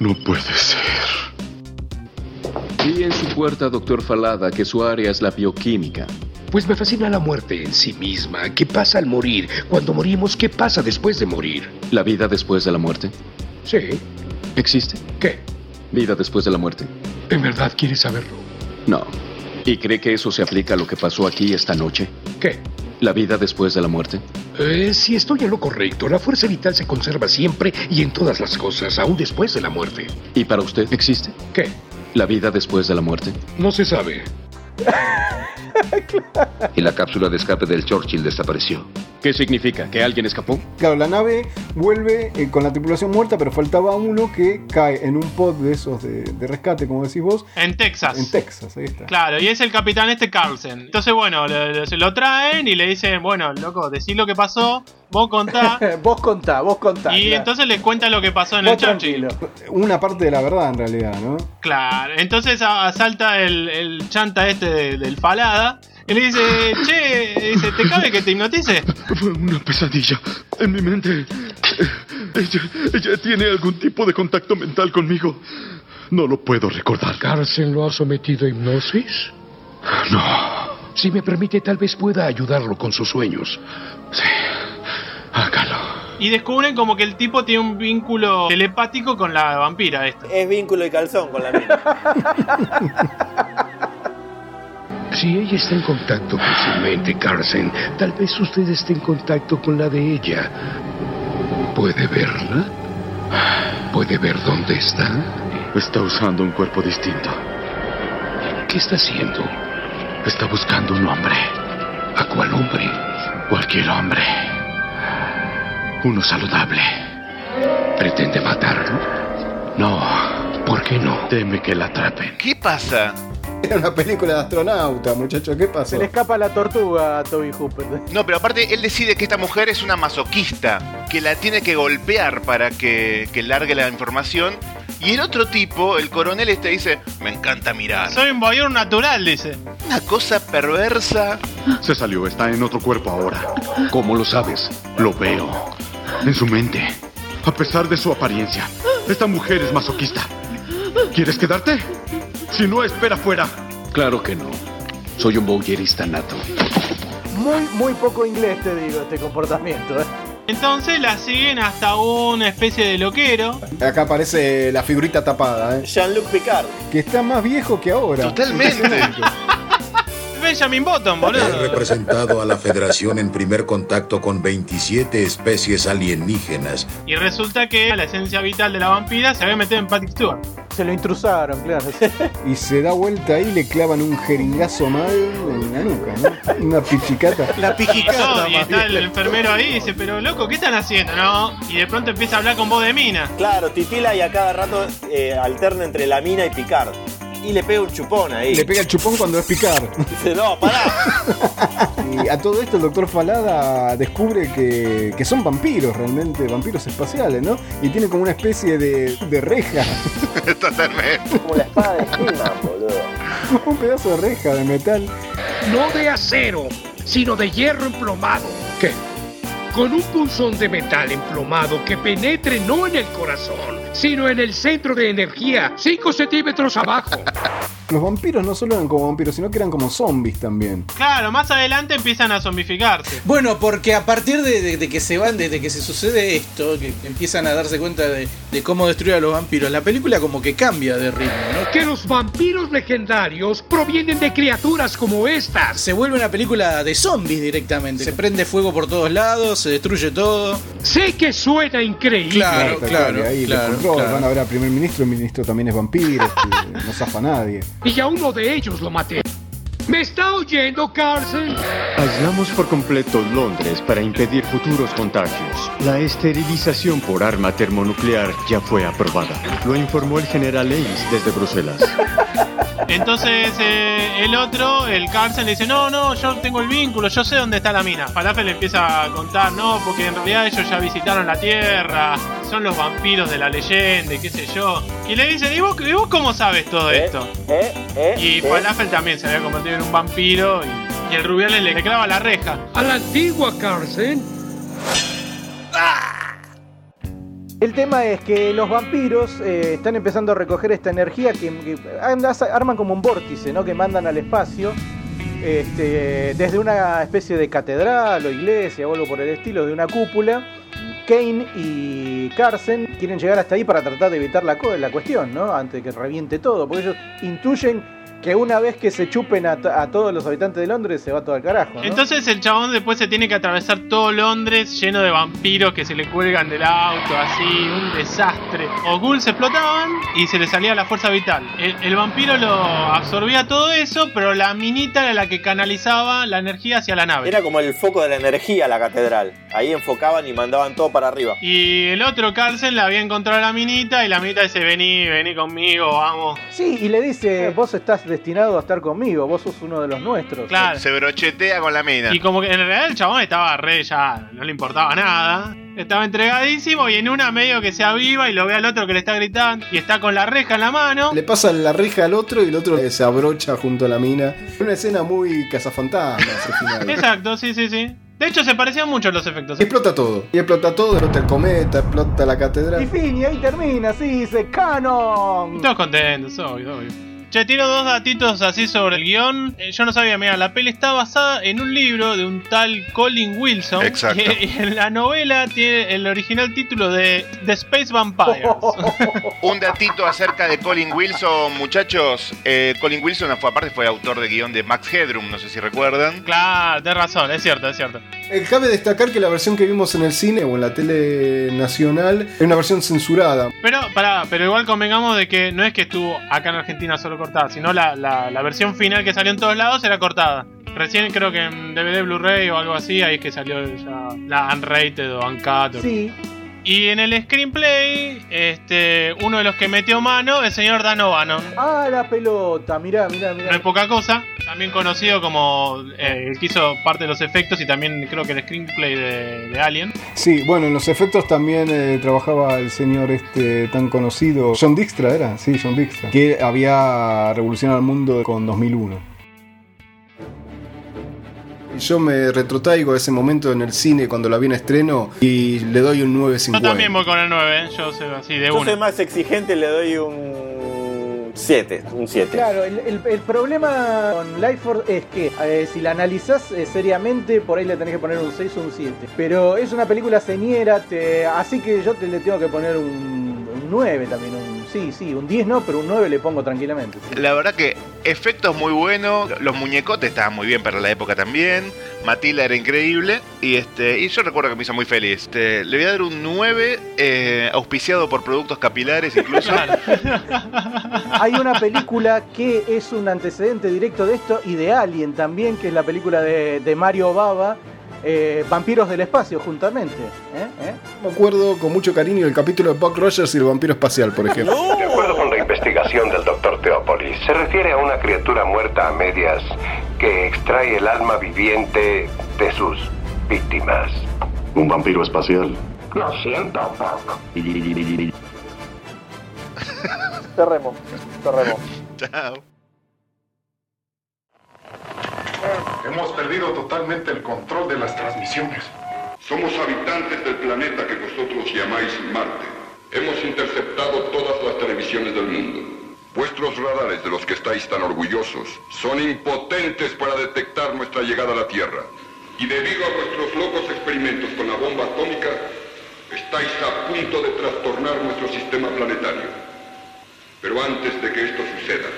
S22: No puede ser.
S23: Y en su puerta, doctor Falada, que su área es la bioquímica.
S24: Pues me fascina la muerte en sí misma. ¿Qué pasa al morir? Cuando morimos, ¿qué pasa después de morir?
S23: ¿La vida después de la muerte?
S24: Sí.
S23: ¿Existe?
S24: ¿Qué?
S23: ¿Vida después de la muerte?
S24: ¿En verdad quieres saberlo?
S23: No. ¿Y cree que eso se aplica a lo que pasó aquí esta noche?
S24: ¿Qué?
S23: ¿La vida después de la muerte?
S24: Eh, si estoy en lo correcto, la fuerza vital se conserva siempre y en todas las cosas, aún después de la muerte.
S23: ¿Y para usted existe?
S24: ¿Qué?
S23: ¿La vida después de la muerte?
S24: No se sabe.
S23: Y la cápsula de escape del Churchill desapareció. ¿Qué significa? ¿Que alguien escapó?
S1: Claro, la nave vuelve eh, con la tripulación muerta, pero faltaba uno que cae en un pod de esos de, de rescate, como decís vos.
S3: En Texas.
S1: En Texas, ahí está.
S3: Claro, y es el capitán este Carlsen. Entonces, bueno, lo- lo- se lo traen y le dicen, bueno, loco, decí lo que pasó, vos contá.
S2: vos contá, vos contá.
S3: y
S2: claro.
S3: entonces les cuenta lo que pasó en
S2: Vos
S3: el Churchill.
S1: Una parte de la verdad en realidad, ¿no?
S3: Claro, entonces asalta el, el chanta este de- del Falada y le dice, che, dice, ¿te cabe que te hipnotice?
S22: Fue una pesadilla. En mi mente. Ella, ella tiene algún tipo de contacto mental conmigo. No lo puedo recordar.
S24: ¿Carlsen lo ha sometido a hipnosis?
S22: No.
S24: Si me permite, tal vez pueda ayudarlo con sus sueños.
S3: Y descubren como que el tipo tiene un vínculo telepático con la vampira esta.
S19: Es vínculo y calzón con la mina.
S24: Si ella está en contacto con su mente, Carlsen, tal vez usted esté en contacto con la de ella. ¿Puede verla? ¿Puede ver dónde está?
S22: Está usando un cuerpo distinto.
S24: ¿Qué está haciendo?
S22: Está buscando un hombre.
S24: ¿A cuál hombre?
S22: Cualquier hombre. Uno saludable. ¿Pretende matarlo? No. ¿Por qué no? Teme que la atrapen.
S4: ¿Qué pasa?
S1: Era una película de astronauta, muchachos. ¿Qué pasó?
S2: Se le escapa la tortuga a Toby Hooper.
S4: No, pero aparte él decide que esta mujer es una masoquista, que la tiene que golpear para que, que largue la información. Y el otro tipo, el coronel este, dice, me encanta mirar.
S3: Soy un voyeur natural, dice.
S4: Una cosa perversa.
S22: Se salió, está en otro cuerpo ahora. ¿Cómo lo sabes? Lo veo. En su mente. A pesar de su apariencia, esta mujer es masoquista. ¿Quieres quedarte? Si no, espera fuera.
S24: Claro que no. Soy un voyerista nato.
S2: Muy, muy poco inglés, te digo, este comportamiento. ¿eh?
S3: Entonces la siguen hasta una especie de loquero.
S1: Acá aparece la figurita tapada, ¿eh?
S19: Jean-Luc Picard.
S1: Que está más viejo que ahora.
S4: Totalmente.
S3: Benjamin Button,
S27: He
S3: boludo.
S27: representado a la Federación en primer contacto con 27 especies alienígenas.
S3: Y resulta que la esencia vital de la vampira se había metido en Patrick Stewart.
S2: Se lo intrusaron, claro.
S1: Y se da vuelta ahí y le clavan un jeringazo mal en la nuca, ¿no? Una pichicata.
S2: La
S3: Y, no, y está el enfermero ahí y dice, pero loco, ¿qué están haciendo? No. Y de pronto empieza a hablar con voz de mina.
S19: Claro, titila y a cada rato eh, alterna entre la mina y Picard. Y le pega un chupón ahí.
S1: Le pega el chupón cuando es picar.
S19: Dice, no, pará.
S1: Y a todo esto el doctor Falada descubre que, que son vampiros realmente, vampiros espaciales, ¿no? Y tiene como una especie de, de reja,
S4: Totalmente.
S19: Como la espada de He-Man, boludo.
S1: un pedazo de reja de metal.
S24: No de acero, sino de hierro emplomado. ¿Qué? Con un punzón de metal emplomado que penetre no en el corazón, sino en el centro de energía, 5 centímetros abajo.
S1: Los vampiros no solo eran como vampiros, sino que eran como zombies también.
S3: Claro, más adelante empiezan a zombificarse.
S26: Bueno, porque a partir de, de- de que se van, desde que se sucede esto, que empiezan a darse cuenta de, de cómo destruir a los vampiros, la película como que cambia de ritmo, ¿no?
S24: Que los vampiros legendarios provienen de criaturas como estas.
S26: Se vuelve una película de zombies directamente. Se prende fuego por todos lados, se destruye todo.
S24: Sé que suena increíble.
S26: Claro, claro,
S1: ahí
S26: claro.
S1: Van a ver al primer ministro, el ministro también es vampiro, no zafa a nadie.
S24: Y a uno de ellos lo maté. ¿Me está oyendo, Carson?
S28: Aislamos por completo Londres para impedir futuros contagios. La esterilización por arma termonuclear ya fue aprobada. Lo informó el general Ames desde Bruselas.
S3: Entonces eh, el otro, el Carlsen, le dice, no, no, yo tengo el vínculo, yo sé dónde está la mina. Falafel le empieza a contar, no, porque en realidad ellos ya visitaron la Tierra, son los vampiros de la leyenda y qué sé yo. Y le dicen, ¿y vos, y vos cómo sabes todo esto?
S19: ¿Eh? ¿Eh?
S3: Y
S19: ¿Eh?
S3: Falafel también se había convertido en un vampiro y, y el Rubiales le, le clava la reja.
S24: A la antigua Carson.
S2: El tema es que los vampiros eh, están empezando a recoger esta energía que, que arman como un vórtice, ¿no? Que mandan al espacio. este, desde una especie de catedral o iglesia o algo por el estilo, de una cúpula. Kane y Carson quieren llegar hasta ahí para tratar de evitar la, la cuestión, ¿no? Antes de que reviente todo, porque ellos intuyen que una vez que se chupen a, to- a todos los habitantes de Londres se va todo al carajo, ¿no?
S3: Entonces el chabón después se tiene que atravesar todo Londres lleno de vampiros que se le cuelgan del auto, así, un desastre. O ghouls explotaban y se le salía la fuerza vital. El, el vampiro lo absorbía todo eso, pero la minita era la que canalizaba la energía hacia la nave.
S19: Era como el foco de la energía la catedral. Ahí enfocaban y mandaban todo para arriba.
S3: Y el otro Carlsen le había encontrado a la minita y la minita dice, vení, vení conmigo, vamos.
S2: Sí, y le dice, vos estás destinado a estar conmigo, vos sos uno de los nuestros.
S3: Claro.
S4: Se brochetea con la mina.
S3: Y como que en realidad el chabón estaba re ya, no le importaba nada. Estaba entregadísimo y en una medio que se aviva y lo ve al otro que le está gritando y está con la reja en la mano.
S1: Le pasa la reja al otro y el otro se abrocha junto a la mina. Una escena muy cazafantasmas al final.
S3: Exacto, sí, sí, sí. De hecho se parecían mucho los efectos.
S1: Y explota todo. Y explota todo, explota el cometa, explota la
S2: Y
S1: catedral.
S2: fin, y ahí termina, sí, dice Canon.
S3: Todos contentos, obvio, obvio. Che, tiro dos datitos así sobre el guion. Eh, yo no sabía, mira, la peli está basada en un libro de un tal Colin Wilson.
S4: Exacto.
S3: Y, y en la novela tiene el original título de The Space Vampires.
S4: Un datito acerca de Colin Wilson, muchachos. Eh, Colin Wilson aparte fue autor de guion de Max Headroom, no sé si recuerdan.
S3: claro, tenés razón, es cierto, es cierto.
S1: Eh, cabe destacar que la versión que vimos en el cine o en la tele nacional es una versión censurada.
S3: Pero, pará, pero igual convengamos de que no es que estuvo acá en Argentina solo cortada, sino la, la, la versión final que salió en todos lados era cortada. Recién creo que en DVD Blu-ray o algo así, ahí es que salió ya la unrated o uncut. o-
S2: Sí.
S3: Y en el screenplay, este, uno de los que metió mano, el señor Dan O'Bannon.
S2: Ah, la pelota, mirá, mirá,
S3: No
S2: mirá.
S3: es poca cosa, también conocido como eh, el que hizo parte de los efectos y también creo que el screenplay de, de Alien.
S1: Sí, bueno, en los efectos también eh, trabajaba el señor este tan conocido, John Dijkstra era, sí, John Dijkstra, que había revolucionado el mundo con 2001. Yo me retrotraigo a ese momento en el cine cuando la vi en estreno y le doy un
S3: Yo
S1: 9.50.
S3: también voy con el 9, ¿eh? yo soy así de
S19: Yo
S3: una.
S19: soy más exigente, le doy un 7. Un 7.
S2: Claro, el, el- el problema con Life Force es que eh, si la analizás eh, seriamente, por ahí le tenés que poner un 6 o un 7. Pero es una película señera, te- así que yo te le tengo que poner un, un 9 también. Un, sí, sí, un 10 no, pero un 9 le pongo tranquilamente. sí.
S4: La verdad que efectos muy buenos, los muñecotes estaban muy bien para la época también, Matilda era increíble y este y yo recuerdo que me hizo muy feliz. Este, le voy a dar un 9 eh, auspiciado por productos capilares incluso.
S2: Hay una película que es un antecedente directo de esto y de Alien también, que es la película de, de Mario Baba, eh, Vampiros del Espacio, juntamente. ¿eh? ¿eh?
S1: Me acuerdo con mucho cariño el capítulo de Buck Rogers y el vampiro espacial, por ejemplo.
S29: De acuerdo con la investigación del doctor Teopolis, se refiere a una criatura muerta a medias que extrae el alma viviente de sus víctimas.
S22: Un vampiro espacial.
S29: Lo siento, Buck.
S19: Cerremos. Cerremos.
S4: Chao.
S22: Hemos perdido totalmente el control de las transmisiones.
S30: Somos habitantes del planeta que vosotros llamáis Marte. Hemos interceptado todas las televisiones del mundo. Vuestros radares de los que estáis tan orgullosos son impotentes para detectar nuestra llegada a la Tierra. Y debido a vuestros locos experimentos con la bomba atómica, estáis a punto de trastornar nuestro sistema planetario. Pero antes de que esto suceda,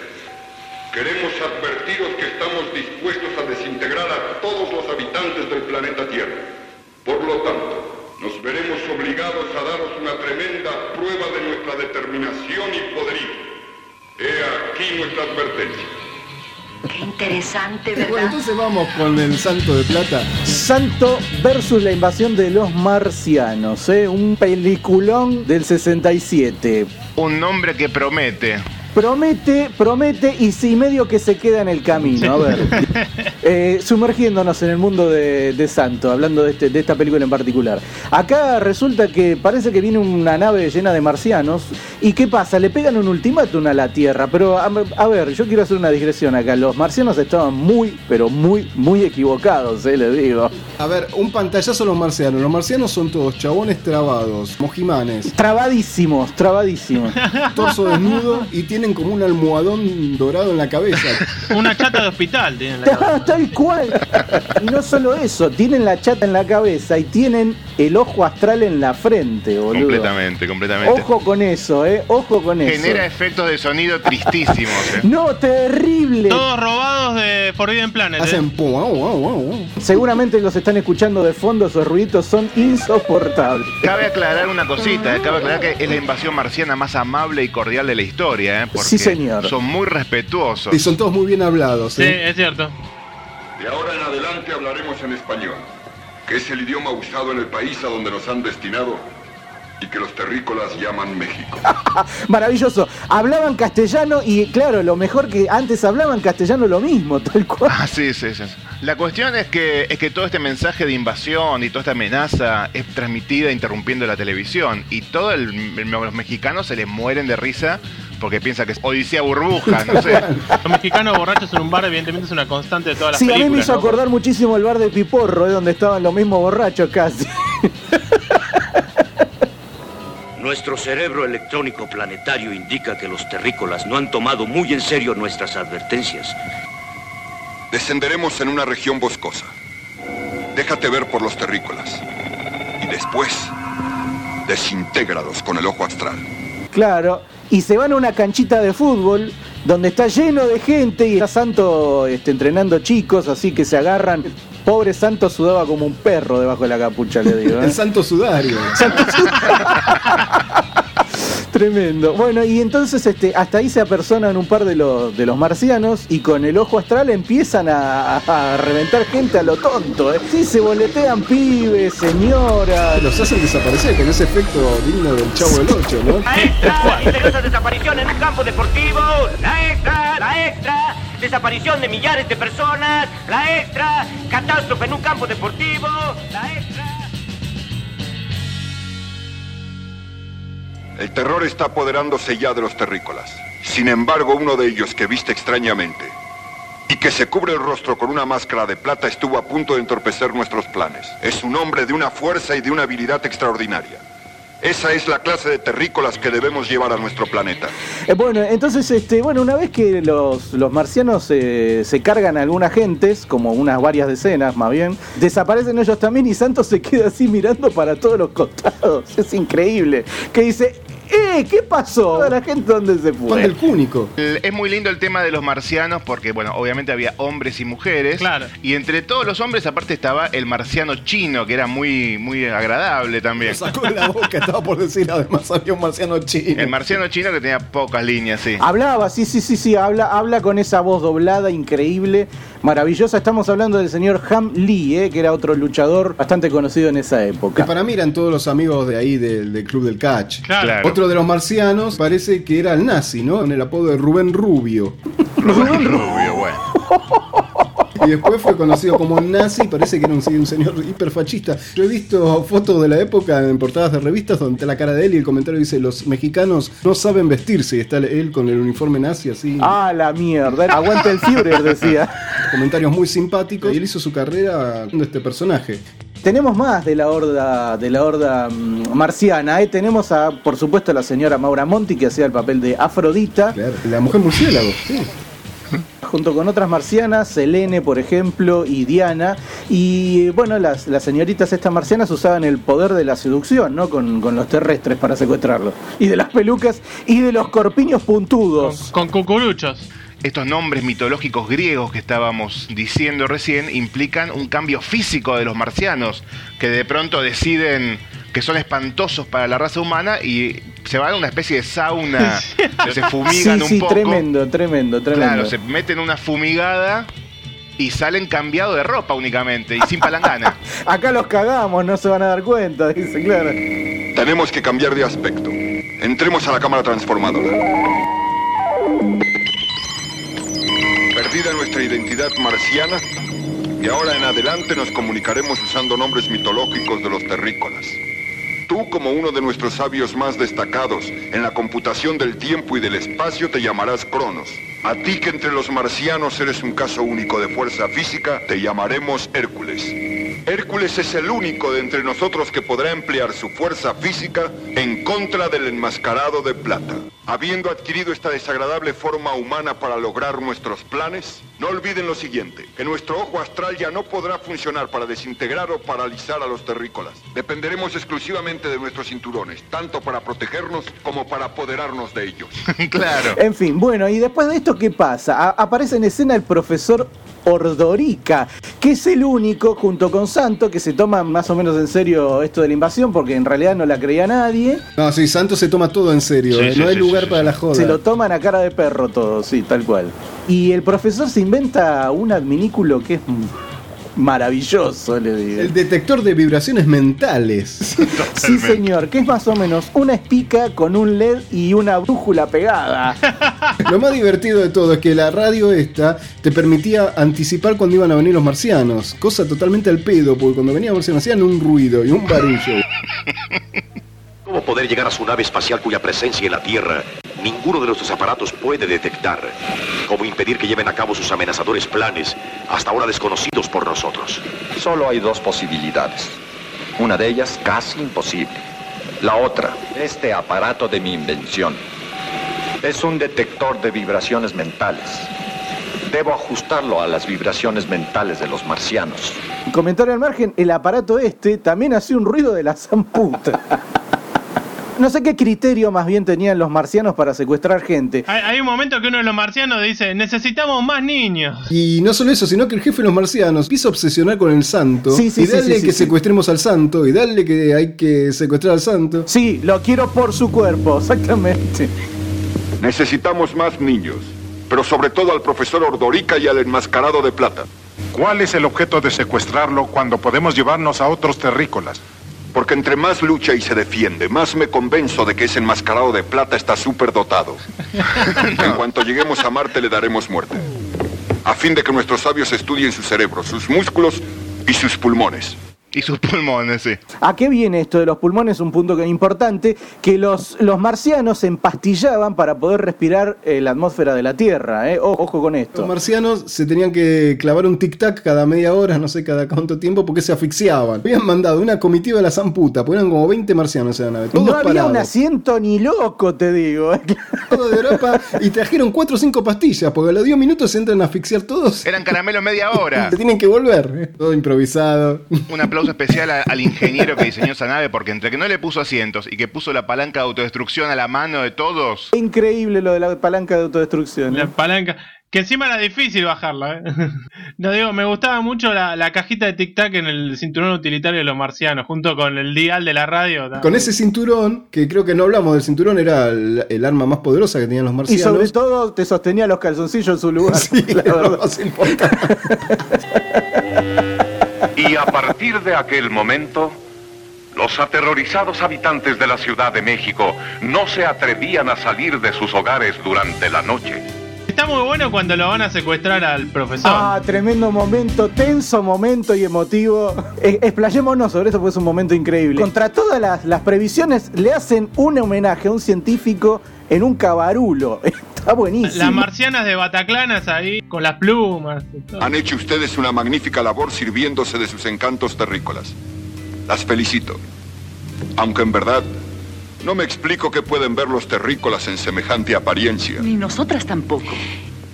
S30: queremos advertiros que estamos dispuestos a desintegrar a todos los habitantes del planeta Tierra. Por lo tanto, nos veremos obligados a daros una tremenda prueba de nuestra determinación y poderío. He aquí nuestra advertencia.
S8: Qué interesante,
S1: Bueno,
S8: ¿verdad?
S1: entonces vamos con el Santo de Plata.
S2: Santo versus la invasión de los marcianos, ¿eh? un peliculón del 67.
S4: Un nombre que promete.
S2: Promete, promete y sí, medio que se queda en el camino. A ver, Eh, sumergiéndonos en el mundo de, de Santo, hablando de, este- de esta película en particular. Acá resulta que parece que viene una nave llena de marcianos. ¿Y qué pasa? Le pegan un ultimátum a la Tierra. Pero a, a ver, yo quiero hacer una digresión acá. Los marcianos estaban muy, pero muy, muy equivocados, eh, les digo.
S1: A ver, un pantallazo a los marcianos. Los marcianos son todos chabones trabados, mojimanes,
S2: Trabadísimos, trabadísimos.
S1: torso desnudo y tienen como un almohadón dorado en la cabeza.
S3: Una chata de hospital tienen la
S2: Ta- Tal cual. Y no solo eso, tienen la chata en la cabeza y tienen el ojo astral en la frente, boludo.
S4: Completamente, completamente.
S2: Ojo con eso, eh. Ojo con eso.
S4: Genera efectos de sonido tristísimos. eh.
S2: No, terrible.
S3: Todos robados de Forbidden Planet. ¿eh?
S1: Hacen pum, au, au, au.
S2: Seguramente los están escuchando de fondo, esos ruiditos son insoportables.
S4: Cabe aclarar una cosita, eh, cabe aclarar que es la invasión marciana más amable y cordial de la historia, eh, porque
S2: Sí, señor.
S4: son muy respetuosos.
S1: Y son todos muy bien hablados,
S3: Sí,
S1: ¿eh?
S3: es cierto.
S30: De ahora en adelante hablaremos en español, que es el idioma usado en el país a donde nos han destinado y que los terrícolas llaman México.
S2: Maravilloso. Hablaban castellano y claro, lo mejor que antes hablaban castellano lo mismo, tal cual.
S4: Ah, sí, sí, sí. La cuestión es que, es que todo este mensaje de invasión y toda esta amenaza es transmitida interrumpiendo la televisión. Y todos los mexicanos se les mueren de risa porque piensan que es Odisea Burbuja, no sé.
S3: Los mexicanos borrachos en un bar, evidentemente, es una constante de todas las
S2: Sí, a mí me hizo
S3: ¿no?
S2: acordar muchísimo el bar de Piporro, eh, donde estaban los mismos borrachos casi.
S7: Nuestro cerebro electrónico planetario indica que los terrícolas no han tomado muy en serio nuestras advertencias.
S30: Descenderemos en una región boscosa. Déjate ver por los terrícolas. Y después, desintégralos con el ojo astral.
S2: Claro, y se van a una canchita de fútbol donde está lleno de gente y está Santo este, entrenando chicos, así que se agarran. Pobre Santo sudaba como un perro debajo de la capucha, le digo. ¿eh?
S1: El santo sudario.
S2: Tremendo. Bueno, y entonces este, hasta ahí se apersonan un par de los, de los marcianos y con el ojo astral empiezan a, a- a reventar gente a lo tonto. ¿eh? Sí, se boletean pibes, señoras.
S1: Los hacen desaparecer con ese efecto digno del Chavo del 8, ¿no?
S7: La extra, misteriosa desaparición en un campo deportivo. La extra, la extra, desaparición de millares de personas. La extra, catástrofe en un campo deportivo. La extra.
S30: El terror está apoderándose ya de los terrícolas. Sin embargo, uno de ellos que viste extrañamente y que se cubre el rostro con una máscara de plata estuvo a punto de entorpecer nuestros planes. Es un hombre de una fuerza y de una habilidad extraordinaria. Esa es la clase de terrícolas que debemos llevar a nuestro planeta.
S2: Eh, bueno, entonces, este, bueno, una vez que los, los marcianos eh, se cargan a algunas gentes, como unas varias decenas más bien, desaparecen ellos también y Santos se queda así mirando para todos los costados. Es increíble. Que dice, ¡eh! ¿Qué pasó? Toda la gente dónde se fue.
S1: el cúnico.
S4: Es muy lindo el tema de los marcianos porque, bueno, obviamente había hombres y mujeres.
S3: Claro.
S4: Y entre todos los hombres, aparte estaba el marciano chino, que era muy, muy agradable también.
S1: Sacó de la boca, estaba por decir, además había un marciano chino.
S4: El marciano chino que tenía pocas líneas, sí.
S2: Hablaba, sí, sí, sí, sí, habla, habla con esa voz doblada, increíble, maravillosa. Estamos hablando del señor Ham Lee, eh, que era otro luchador bastante conocido en esa
S1: Que
S2: época.
S1: para mí eran todos los amigos de ahí del, del Club del Catch.
S3: Claro.
S1: Otro de los marcianos parece que era el nazi, ¿no? Con el apodo de Rubén Rubio.
S4: Rubén Rubio, bueno.
S1: Y después fue conocido como nazi, parece que era un, un señor hiperfachista. Yo he visto fotos de la época en portadas de revistas donde está la cara de él y el comentario dice, los mexicanos no saben vestirse. Y está él con el uniforme nazi así.
S2: Ah, la mierda, aguanta el Führer, decía.
S1: Comentarios muy simpáticos. Y él hizo su carrera de este personaje.
S2: Tenemos más de la horda, de la horda mm, marciana, eh. tenemos a, por supuesto, a la señora Maura Monti, que hacía el papel de Afrodita.
S1: Claro, la mujer murciélago, sí.
S2: Junto con otras marcianas, Selene, por ejemplo, y Diana. Y bueno, las, las señoritas estas marcianas usaban el poder de la seducción, ¿no? Con, con los terrestres para secuestrarlos. Y de las pelucas y de los corpiños puntudos.
S3: Con cucuruchos.
S4: Estos nombres mitológicos griegos que estábamos diciendo recién implican un cambio físico de los marcianos, que de pronto deciden que son espantosos para la raza humana y se van a una especie de sauna, se fumigan
S2: sí,
S4: un
S2: sí,
S4: poco.
S2: tremendo, tremendo, tremendo.
S4: Claro, se meten una fumigada y salen cambiados de ropa únicamente y sin palangana.
S2: Acá los cagamos, no se van a dar cuenta, dice, claro.
S30: Tenemos que cambiar de aspecto. Entremos a la cámara transformadora. Perdida nuestra identidad marciana, y ahora en adelante nos comunicaremos usando nombres mitológicos de los terrícolas. Tú, como uno de nuestros sabios más destacados en la computación del tiempo y del espacio, te llamarás Cronos. A ti, que entre los marcianos eres un caso único de fuerza física, te llamaremos Hércules. Hércules es el único de entre nosotros que podrá emplear su fuerza física en contra del enmascarado de plata. Habiendo adquirido esta desagradable forma humana para lograr nuestros planes, no olviden lo siguiente, que nuestro ojo astral ya no podrá funcionar para desintegrar o paralizar a los terrícolas. Dependeremos exclusivamente de nuestros cinturones, tanto para protegernos como para apoderarnos de ellos.
S4: claro.
S2: En fin, bueno, y después de esto, ¿qué pasa? A- aparece en escena el profesor Ordorica, que es el único, junto con Santo, que se toma más o menos en serio esto de la invasión, porque en realidad no la creía nadie.
S1: No, sí, Santos se toma todo en serio.
S2: Sí,
S1: eh,
S2: sí,
S1: no hay
S2: sí,
S1: lugar
S2: sí,
S1: para la joda.
S2: Se lo toman a cara de perro todo, sí, tal cual. Y el profesor se inventa un adminículo que es maravilloso, le digo.
S1: El detector de vibraciones mentales.
S2: Sí, señor, que es más o menos una espica con un LED y una brújula pegada.
S1: Lo más divertido de todo es que la radio esta te permitía anticipar cuando iban a venir los marcianos. Cosa totalmente al pedo, porque cuando venían los marcianos hacían un ruido y un barullo.
S7: ¿Cómo poder llegar a su nave espacial cuya presencia en la Tierra ninguno de nuestros aparatos puede detectar? ¿Cómo impedir que lleven a cabo sus amenazadores planes, hasta ahora desconocidos por nosotros?
S31: Solo hay dos posibilidades. Una de ellas casi imposible. La otra, este aparato de mi invención. Es un detector de vibraciones mentales. Debo ajustarlo a las vibraciones mentales de los marcianos.
S2: Comentario al margen, el aparato este también hacía un ruido de la zamputa. no sé qué criterio más bien tenían los marcianos para secuestrar gente.
S3: Hay, hay un momento que uno de los marcianos dice, necesitamos más niños.
S1: Y no solo eso, sino que el jefe de los marcianos empieza a obsesionar con el santo.
S2: Sí, sí,
S1: y dale
S2: sí, sí,
S1: que
S2: sí.
S1: secuestremos al santo. Y dale que hay que secuestrar al santo.
S2: Sí, lo quiero por su cuerpo, exactamente.
S30: Necesitamos más niños, pero sobre todo al profesor Ordorica y al enmascarado de plata.
S32: ¿Cuál es el objeto de secuestrarlo cuando podemos llevarnos a otros terrícolas?
S30: Porque entre más lucha y se defiende, más me convenzo de que ese enmascarado de plata está súper dotado. En cuanto lleguemos a Marte le daremos muerte. A fin de que nuestros sabios estudien su cerebro, sus músculos y sus pulmones.
S4: Y sus pulmones, sí.
S2: ¿A qué viene esto de los pulmones? Un punto que es importante, que los, los marcianos se empastillaban para poder respirar eh, la atmósfera de la Tierra. ¿eh? Ojo con
S1: Los
S2: esto.
S1: marcianos se tenían que clavar un tic-tac cada media hora, no sé cada cuánto tiempo, porque se asfixiaban. Habían mandado una comitiva de la zamputa, ponían como 20 marcianos en la nave. Todos
S2: No había
S1: parados.
S2: un asiento ni loco, te digo. ¿eh?
S1: Todo de Europa y trajeron 4 o 5 pastillas, porque a los 10 minutos se entran a asfixiar todos.
S4: Eran caramelos media hora.
S1: Se tienen que volver. ¿eh? Todo improvisado.
S4: Un aplauso especial a- al ingeniero que diseñó esa nave, porque entre que no le puso asientos y que puso la palanca de autodestrucción a la mano de todos.
S2: Increíble lo de la palanca de autodestrucción. ¿eh?
S3: La palanca. Que encima era difícil bajarla, ¿eh? No digo, me gustaba mucho la, la cajita de tic-tac en el cinturón utilitario de los marcianos, junto con el dial de la radio.
S1: Con ese cinturón, que creo que no hablamos del cinturón, era el, el arma más poderosa que tenían los
S2: Y
S1: marcianos.
S2: sobre todo te sostenía los calzoncillos en su lugar. la
S1: Era lo
S2: verdad.
S1: más importante.
S29: Y a partir de aquel momento, los aterrorizados habitantes de la Ciudad de México no se atrevían a salir de sus hogares durante la noche.
S3: Está muy bueno cuando lo van a secuestrar al profesor.
S2: Ah, tremendo momento, tenso momento y emotivo. Explayémonos sobre eso porque es un momento increíble. Contra todas las, las previsiones, le hacen un homenaje a un científico en un cabarulo. Está buenísimo.
S3: Las marcianas de Bataclanas ahí, con las plumas. y todo.
S30: Han hecho ustedes una magnífica labor sirviéndose de sus encantos terrícolas. Las felicito. Aunque en verdad, no me explico qué pueden ver los terrícolas en semejante apariencia.
S8: Ni nosotras tampoco.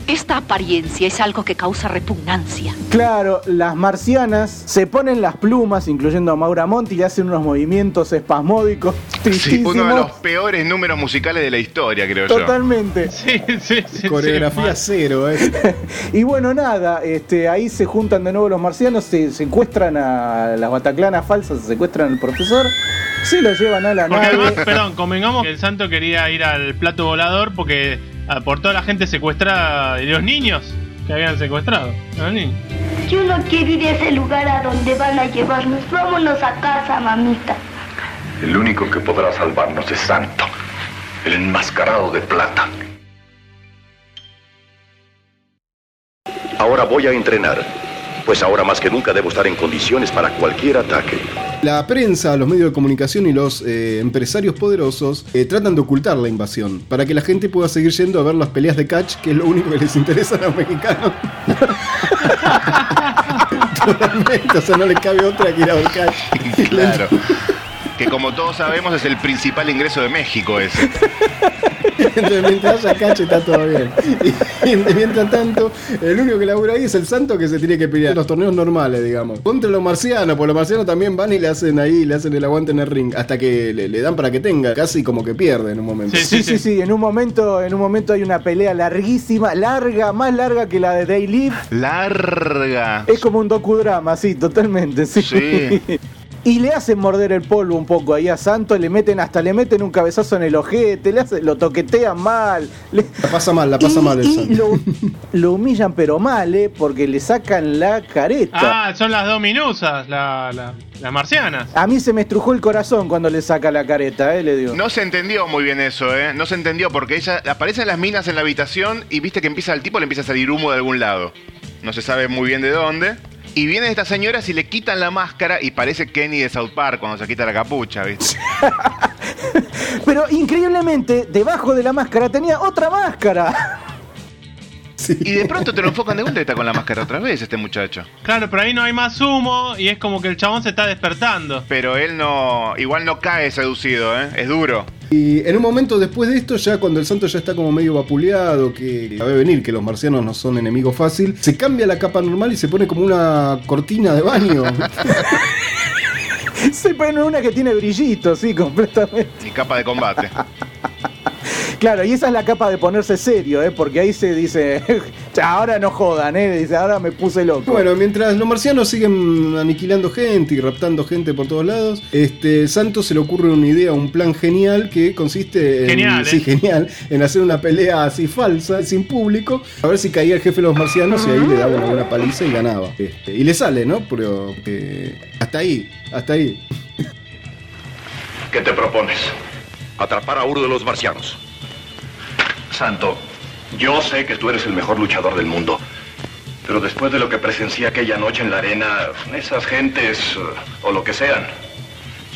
S8: Esta apariencia es algo que causa repugnancia.
S2: Claro, las marcianas se ponen las plumas, incluyendo a Maura Monti, y hacen unos movimientos espasmódicos
S4: Sí, uno de los peores números musicales de la historia, creo yo.
S2: Totalmente.
S3: Sí, sí, sí.
S1: Coreografía
S3: sí,
S1: cero, ¿eh?
S2: Y bueno, nada, este, ahí se juntan de nuevo los marcianos, se secuestran a las bataclanas falsas, se secuestran al profesor, se lo llevan a la
S3: Porque
S2: nave.
S3: además, perdón, convengamos que el santo quería ir al plato volador porque por toda la gente secuestrada y los niños que habían secuestrado. Los niños.
S33: Yo no quiero ir a ese lugar a donde van a llevarnos. Vámonos a casa, mamita.
S29: El único que podrá salvarnos es Santo, el enmascarado de plata.
S7: Ahora voy a entrenar, pues ahora más que nunca debo estar en condiciones para cualquier ataque.
S1: La prensa, los medios de comunicación y los eh, empresarios poderosos eh, tratan de ocultar la invasión para que la gente pueda seguir yendo a ver las peleas de catch, que es lo único que les interesa a los mexicanos. Totalmente, o sea, no les cabe otra que ir a ver catch.
S4: Claro. Que como todos sabemos es el principal ingreso de México ese.
S1: Entonces, mientras haya catch está todo bien. Y mientras tanto, el único que labura ahí es el santo que se tiene que pelear en los torneos normales, digamos. Contra los marcianos, porque los marcianos también van y le hacen ahí, le hacen el aguante en el ring, hasta que le, le dan para que tenga, casi como que pierde en un momento.
S2: Sí, sí, sí, En un momento, en un momento hay una pelea larguísima, larga, más larga que la de Day Live.
S4: Larga.
S2: Es como un docudrama, sí, totalmente, sí.
S4: Sí.
S2: Y le hacen morder el polvo un poco ahí a Santo, le meten hasta le meten un cabezazo en el ojete, le hacen- lo toquetean mal. le-
S1: La pasa mal, la pasa
S2: y,
S1: mal el
S2: y lo, lo humillan pero mal, ¿eh? Porque le sacan la careta.
S3: Ah, son las dos minusas, la, la- las marcianas.
S2: A mí se me estrujó el corazón cuando le saca la careta, ¿eh? Le digo.
S4: No se entendió muy bien eso, ¿eh? No se entendió porque ella aparecen las minas en la habitación y viste que empieza el tipo, le empieza a salir humo de algún lado. No se sabe muy bien de dónde. Y vienen estas señoras y le quitan la máscara y parece Kenny de South Park cuando se quita la capucha, ¿viste?
S2: Pero increíblemente, debajo de la máscara tenía otra máscara.
S4: Y de pronto te lo enfocan de vuelta y está con la máscara otra vez este muchacho.
S3: Claro, pero ahí no hay más humo y es como que el chabón se está despertando.
S4: Pero él no. Igual no cae seducido, ¿eh? Es duro.
S1: Y en un momento después de esto, ya cuando el santo ya está como medio vapuleado, que sabe venir que los marcianos no son enemigo fácil, se cambia la capa normal y se pone como una cortina de baño.
S2: Sí, pero no una que tiene brillito, sí, completamente.
S4: Y capa de combate.
S2: Claro, y esa es la capa de ponerse serio, ¿eh? porque ahí se dice, ahora no jodan, ¿eh? dice, ahora me puse loco.
S1: Bueno, mientras los marcianos siguen aniquilando gente y raptando gente por todos lados, este Santos se le ocurre una idea, un plan genial que consiste en,
S3: Genial,
S1: sí,
S3: ¿eh?
S1: genial, en hacer una pelea así falsa, sin público, a ver si caía el jefe de los marcianos y ahí le daba una buena paliza y ganaba. Este, y le sale, ¿no? Pero eh, hasta ahí, hasta ahí.
S7: ¿Qué te propones? Atrapar a uno de los marcianos.
S29: Santo, yo sé que tú eres el mejor luchador del mundo. Pero después de lo que presencié aquella noche en la arena, esas gentes, eh, o lo que sean,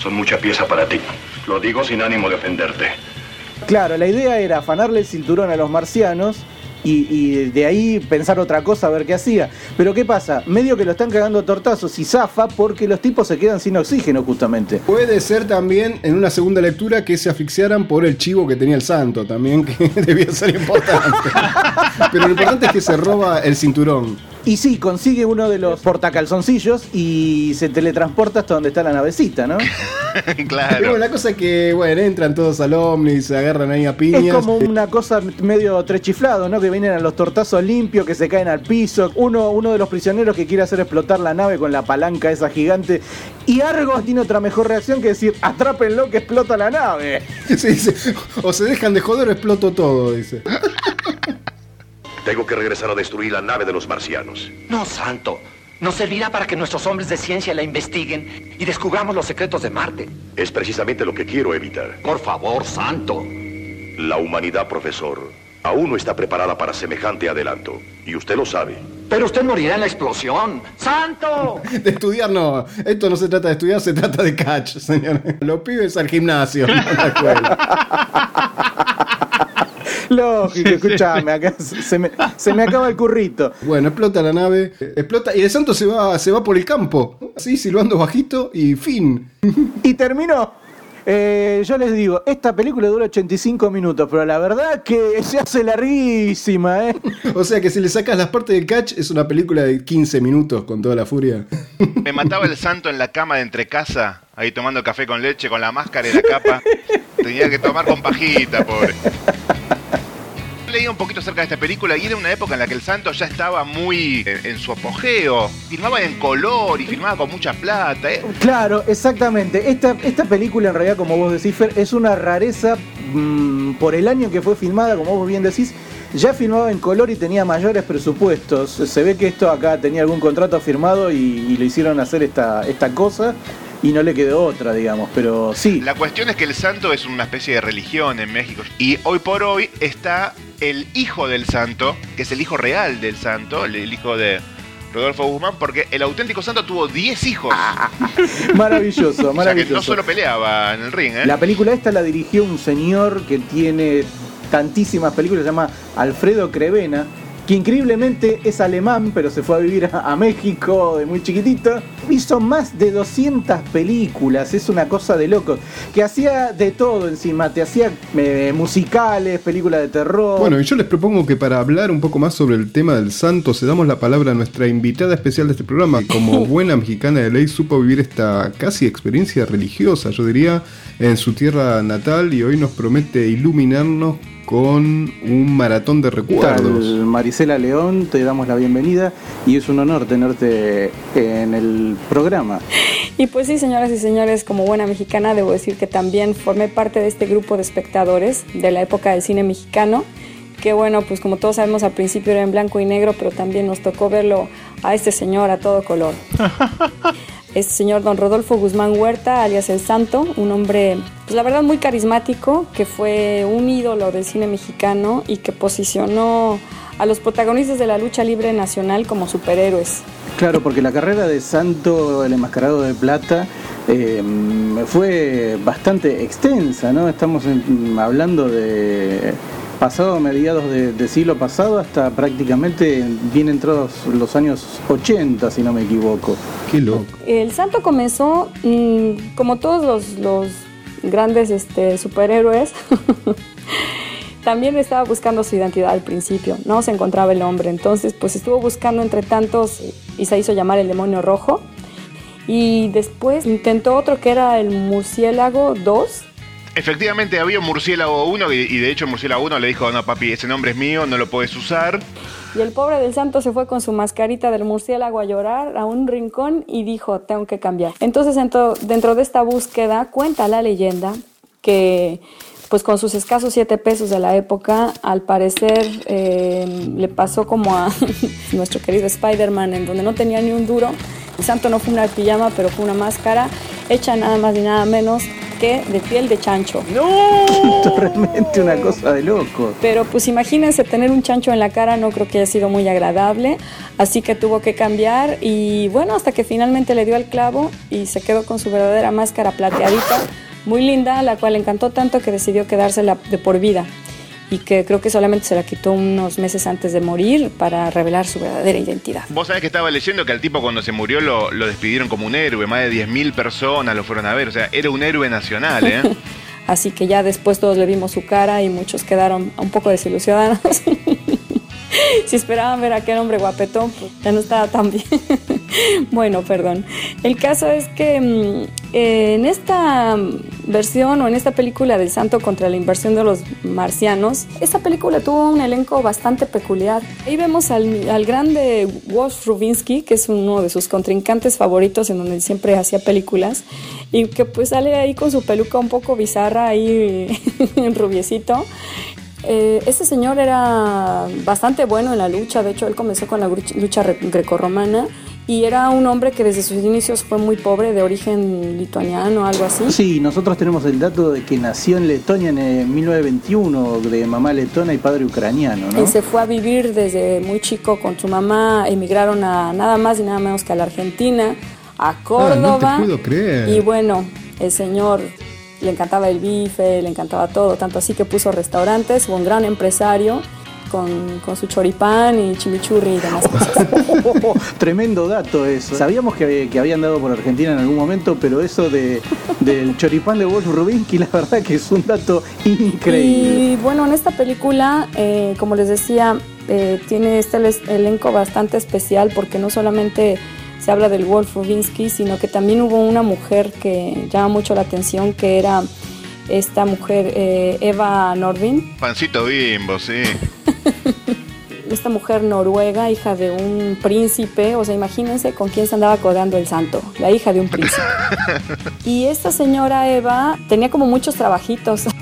S29: son mucha pieza para ti. Lo digo sin ánimo de ofenderte.
S2: Claro, la idea era afanarle el cinturón a los marcianos y, y de ahí pensar otra cosa, a ver qué hacía. Pero ¿qué pasa? Medio que lo están cagando tortazos y zafa porque los tipos se quedan sin oxígeno justamente.
S1: Puede ser también en una segunda lectura que se asfixiaran por el chivo que tenía el santo, también que debía ser importante. Pero lo importante es que se roba el cinturón.
S2: Y sí, consigue uno de los portacalzoncillos y se teletransporta hasta donde está la navecita, ¿no?
S1: Pero
S4: claro.
S1: la cosa es que, bueno, entran todos al Omni y se agarran ahí a piñas.
S2: Es como una cosa medio trechiflado, ¿no? Que vienen a los tortazos limpios, que se caen al piso. Uno, uno de los prisioneros que quiere hacer explotar la nave con la palanca esa gigante. Y Argos tiene otra mejor reacción que decir, atrápenlo que explota la nave.
S1: Sí, sí. O se dejan de joder o exploto todo, dice.
S7: Tengo que regresar a destruir la nave de los marcianos.
S11: No, Santo. Nos servirá para que nuestros hombres de ciencia la investiguen y descubramos los secretos de Marte.
S7: Es precisamente lo que quiero evitar.
S11: Por favor, Santo.
S7: La humanidad, profesor, aún no está preparada para semejante adelanto. Y usted lo sabe.
S11: Pero usted morirá en la explosión. ¡Santo!
S1: De estudiar no. Esto no se trata de estudiar, se trata de catch, señor. Los pibes al gimnasio, no a la escuela.
S2: Lógico, escuchame, acá se me, se me acaba el currito.
S1: Bueno, explota la nave, explota y el santo se va, se va por el campo. Así, silbando bajito y fin.
S2: Y terminó. Eh, yo les digo, esta película dura 85 minutos, pero la verdad que se hace larguísima, ¿eh?
S1: O sea que si le sacas las partes del catch, es una película de 15 minutos con toda la furia.
S4: Me mataba el santo en la cama de entre casa, ahí tomando café con leche, con la máscara y la capa. Tenía que tomar con pajita, pobre. Leí un poquito acerca de esta película y era una época en la que el santo ya estaba muy eh, en su apogeo. Filmaba en color y filmaba con mucha plata. eh.
S2: Claro, exactamente. Esta, esta película, en realidad, como vos decís, Fer, es una rareza mm, por el año que fue filmada, como vos bien decís. Ya filmaba en color y tenía mayores presupuestos. Se ve que esto acá tenía algún contrato firmado y, y le hicieron hacer esta, esta cosa y no le quedó otra, digamos. Pero sí,
S4: La cuestión es que el santo es una especie de religión en México. Y hoy por hoy está el hijo del santo, que es el hijo real del santo, el, hijo de Rodolfo Guzmán, porque el auténtico santo tuvo 10 hijos.
S2: maravilloso,
S4: O sea que
S2: maravilloso.
S4: no solo peleaba en el ring, ¿eh?
S2: La película esta la dirigió un señor que tiene tantísimas películas, se llama Alfredo Crevena, que increíblemente es alemán, pero se fue a vivir a, a México de muy chiquitito. Hizo más de 200 películas, es una cosa de loco. Que hacía de todo encima, te hacía eh, musicales, películas de terror.
S1: Bueno, y yo les propongo que para hablar un poco más sobre el tema del santo, se damos la palabra a nuestra invitada especial de este programa. Como buena mexicana de ley, supo vivir esta casi experiencia religiosa, yo diría, en su tierra natal y hoy nos promete iluminarnos con un maratón de
S2: ¿Qué tal,
S1: recuerdos.
S2: Marisela León, te damos la bienvenida y es un honor tenerte en el programa.
S34: Y pues sí, señoras y señores, como buena mexicana, debo decir que también formé parte de este grupo de espectadores de la época del cine mexicano, que bueno, pues como todos sabemos al principio era en blanco y negro, pero también nos tocó verlo a este señor a todo color. Este señor don Rodolfo Guzmán Huerta, alias El Santo, un hombre, pues la verdad muy carismático, que fue un ídolo del cine mexicano y que posicionó a los protagonistas de la lucha libre nacional como superhéroes.
S2: Claro, porque la carrera de Santo, el enmascarado de plata, eh, fue bastante extensa, ¿no? Estamos hablando de pasado mediados de, de siglo pasado hasta prácticamente bien entrados los años 80, si no me equivoco.
S1: Qué loco.
S34: El santo comenzó, mm, como todos los, los grandes este, superhéroes, también estaba buscando su identidad al principio, no se encontraba el hombre, entonces pues estuvo buscando entre tantos y se hizo llamar el demonio rojo. Y después intentó otro que era el Murciélago 2.
S4: Efectivamente había un murciélago 1 y, de hecho el murciélago 1 le dijo, no papi, ese nombre es mío, no lo puedes usar.
S34: Y el pobre del santo se fue con su mascarita del murciélago a llorar a un rincón y dijo, tengo que cambiar. Entonces dentro, dentro de esta búsqueda cuenta la leyenda que pues con sus escasos 7 pesos de la época, al parecer eh, le pasó como a nuestro querido Spider-Man, en donde no tenía ni un duro. El santo no fue una pijama, pero fue una máscara hecha nada más ni nada menos de piel de chancho.
S2: Esto es realmente una cosa de loco.
S34: Pero pues imagínense tener un chancho en la cara, no creo que haya sido muy agradable, así que tuvo que cambiar y bueno, hasta que finalmente le dio el clavo y se quedó con su verdadera máscara plateadita, muy linda, la cual le encantó tanto que decidió quedársela de por vida y que creo que solamente se la quitó unos meses antes de morir para revelar su verdadera identidad.
S4: Vos sabés que estaba leyendo que al tipo cuando se murió lo, lo despidieron como un héroe, más de 10.000 personas lo fueron a ver, o sea, era un héroe nacional, ¿eh?
S34: Así que ya después todos le vimos su cara y muchos quedaron un poco desilusionados. si esperaban ver a aquel hombre guapetón, pues ya no estaba tan bien. bueno, perdón. El caso es que mm, eh, en esta versión o en esta película del Santo contra la inversión de los marcianos, esta película tuvo un elenco bastante peculiar. Ahí vemos al, al grande Wolf Rubinsky, que es uno de sus contrincantes favoritos en donde siempre hacía películas, y que pues sale ahí con su peluca un poco bizarra, ahí en rubiecito. Eh, ese señor era bastante bueno en la lucha, de hecho él comenzó con la lucha grecorromana y era un hombre que desde sus inicios fue muy pobre, de origen lituaniano, algo así.
S2: Sí, nosotros tenemos el dato de que nació en Letonia en 1921, de mamá letona y padre ucraniano, ¿no?
S34: Y se fue a vivir desde muy chico con su mamá, emigraron a nada más y nada menos que a la Argentina, a Córdoba.
S1: Ah, no te puedo creer.
S34: Y bueno, el señor le encantaba el bife, le encantaba todo, tanto así que puso restaurantes, fue un gran empresario con, con su choripán y chimichurri y demás cosas.
S2: Tremendo dato eso. Sabíamos que, que habían dado por Argentina en algún momento, pero eso de, del choripán de Wolf Rubinsky, la verdad que es un dato increíble.
S34: Y bueno, en esta película, eh, como les decía, eh, tiene este elenco bastante especial porque no solamente se habla del Wolf Rubinsky, sino que también hubo una mujer que llama mucho la atención, que era esta mujer, eh, Eva Nordvin,
S4: Pancito bimbo, sí.
S34: esta mujer noruega, hija de un príncipe, o sea, imagínense con quién se andaba codando el santo, la hija de un príncipe. Y esta señora Eva tenía como muchos trabajitos.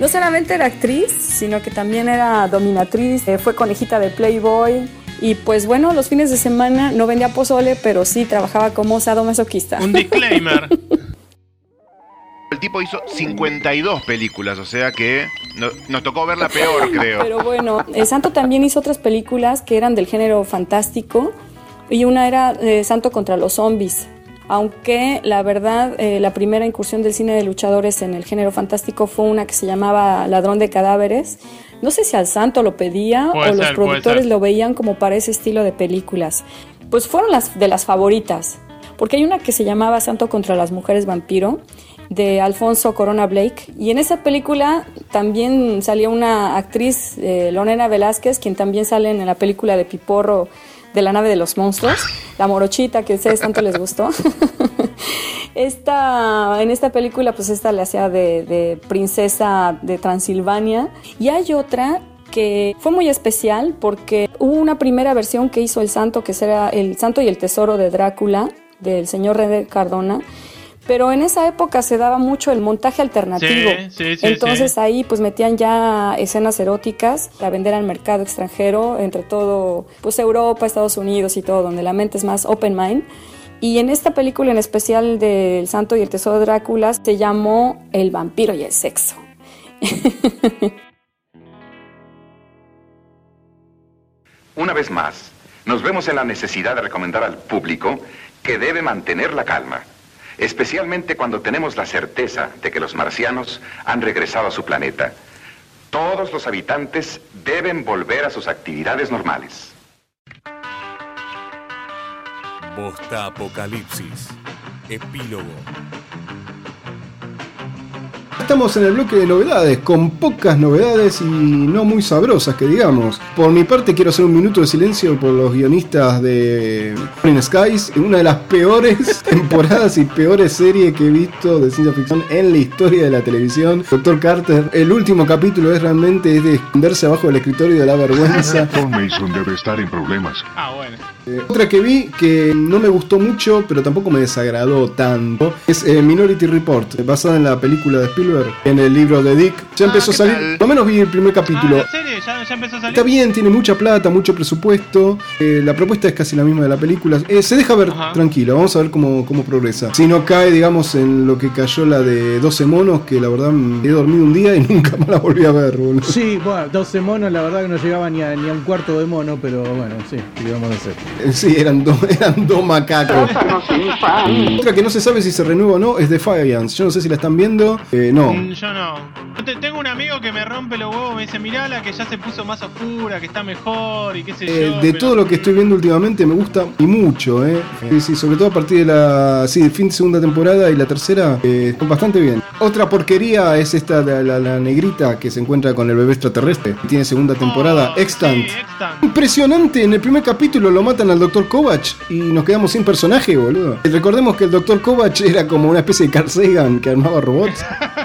S34: No solamente era actriz, sino que también era dominatriz, eh, fue conejita de Playboy. Y pues bueno, los fines de semana no vendía pozole, pero sí trabajaba como sadomasoquista.
S3: Un disclaimer.
S4: El tipo hizo 52 películas, o sea que no- nos tocó ver la peor, creo.
S34: Pero bueno, el Santo también hizo otras películas que eran del género fantástico y una era eh, Santo contra los zombies. Aunque la verdad, eh, la primera incursión del cine de luchadores en el género fantástico fue una que se llamaba Ladrón de Cadáveres. No sé si al Santo lo pedía
S3: Puede
S34: o los
S3: ser,
S34: productores lo veían como para ese estilo de películas. Pues fueron las de las favoritas. Porque hay una que se llamaba Santo contra las mujeres vampiro de Alfonso Corona Blake. Y en esa película también salió una actriz eh, Lorena Velázquez quien también sale en la película de Piporro de la nave de los monstruos. La morochita que a ustedes tanto les gustó. Esta en esta película pues esta le hacía de, de princesa de Transilvania. Y hay otra que fue muy especial porque hubo una primera versión que hizo el santo que será el santo y el tesoro de Drácula del señor René Cardona pero en esa época se daba mucho el montaje alternativo.
S3: Sí, sí, sí,
S34: Entonces
S3: sí.
S34: ahí pues metían ya escenas eróticas para vender al mercado extranjero, entre todo pues Europa, Estados Unidos y todo, donde la mente es más open mind. Y en esta película en especial del Santo y el Tesoro de Drácula se llamó El vampiro y el sexo.
S35: Una vez más, nos vemos en la necesidad de recomendar al público que debe mantener la calma, especialmente cuando tenemos la certeza de que los marcianos han regresado a su planeta. Todos los habitantes deben volver a sus actividades normales.
S36: Posta Apocalipsis. Epílogo.
S1: Estamos en el bloque de novedades, con pocas novedades y no muy sabrosas que digamos. Por mi parte quiero hacer un minuto de silencio por los guionistas de Falling Skies, una de las peores temporadas y peores series que he visto de ciencia ficción en la historia de la televisión. Doctor Carter, el último capítulo es realmente es de esconderse abajo del escritorio de la vergüenza.
S22: Tom Mason debe estar en problemas.
S3: Ah, bueno.
S1: Eh, otra que vi que no me gustó mucho, pero tampoco me desagradó tanto, es eh, Minority Report, basada en la película de Spielberg, en el libro de Dick. Ya empezó a salir, por lo menos vi el primer capítulo.
S3: Ah, ¿La serie ya, ya empezó a salir?
S1: Está bien, tiene mucha plata, mucho presupuesto. eh, la propuesta es casi la misma de la película. Eh, se deja ver tranquilo, vamos a ver cómo, cómo progresa. Si no cae, digamos, en lo que cayó la de 12 monos, que la verdad me he dormido un día y nunca más la volví a ver, boludo.
S2: Sí, bueno, 12 monos, la verdad que no llegaba ni a, ni a un cuarto de mono, pero bueno, sí, ¿qué le vamos a hacer?
S1: Eh, Sí, eran dos eran dos macacos. Otra que no se sabe si se renueva o no es Defiance. Yo no sé si la están viendo. Eh, no.
S3: Yo no. Tengo un amigo que me rompe los huevos, me dice, mirala que ya se puso más oscura, que está mejor y qué sé
S1: Eh,
S3: yo.
S1: de
S3: pero-
S1: todo lo que estoy viendo últimamente me gusta y mucho, eh. Sí, sí, sobre todo a partir de la sí, fin de segunda temporada y la tercera, eh, bastante bien. Otra porquería es esta de la, la negrita que se encuentra con el bebé extraterrestre. Tiene segunda temporada, Extant. Impresionante, en el primer capítulo lo matan al Dr. Kovac y nos quedamos sin personaje, boludo. Recordemos que el Dr. Kovac era como una especie de Carl Sagan que armaba robots.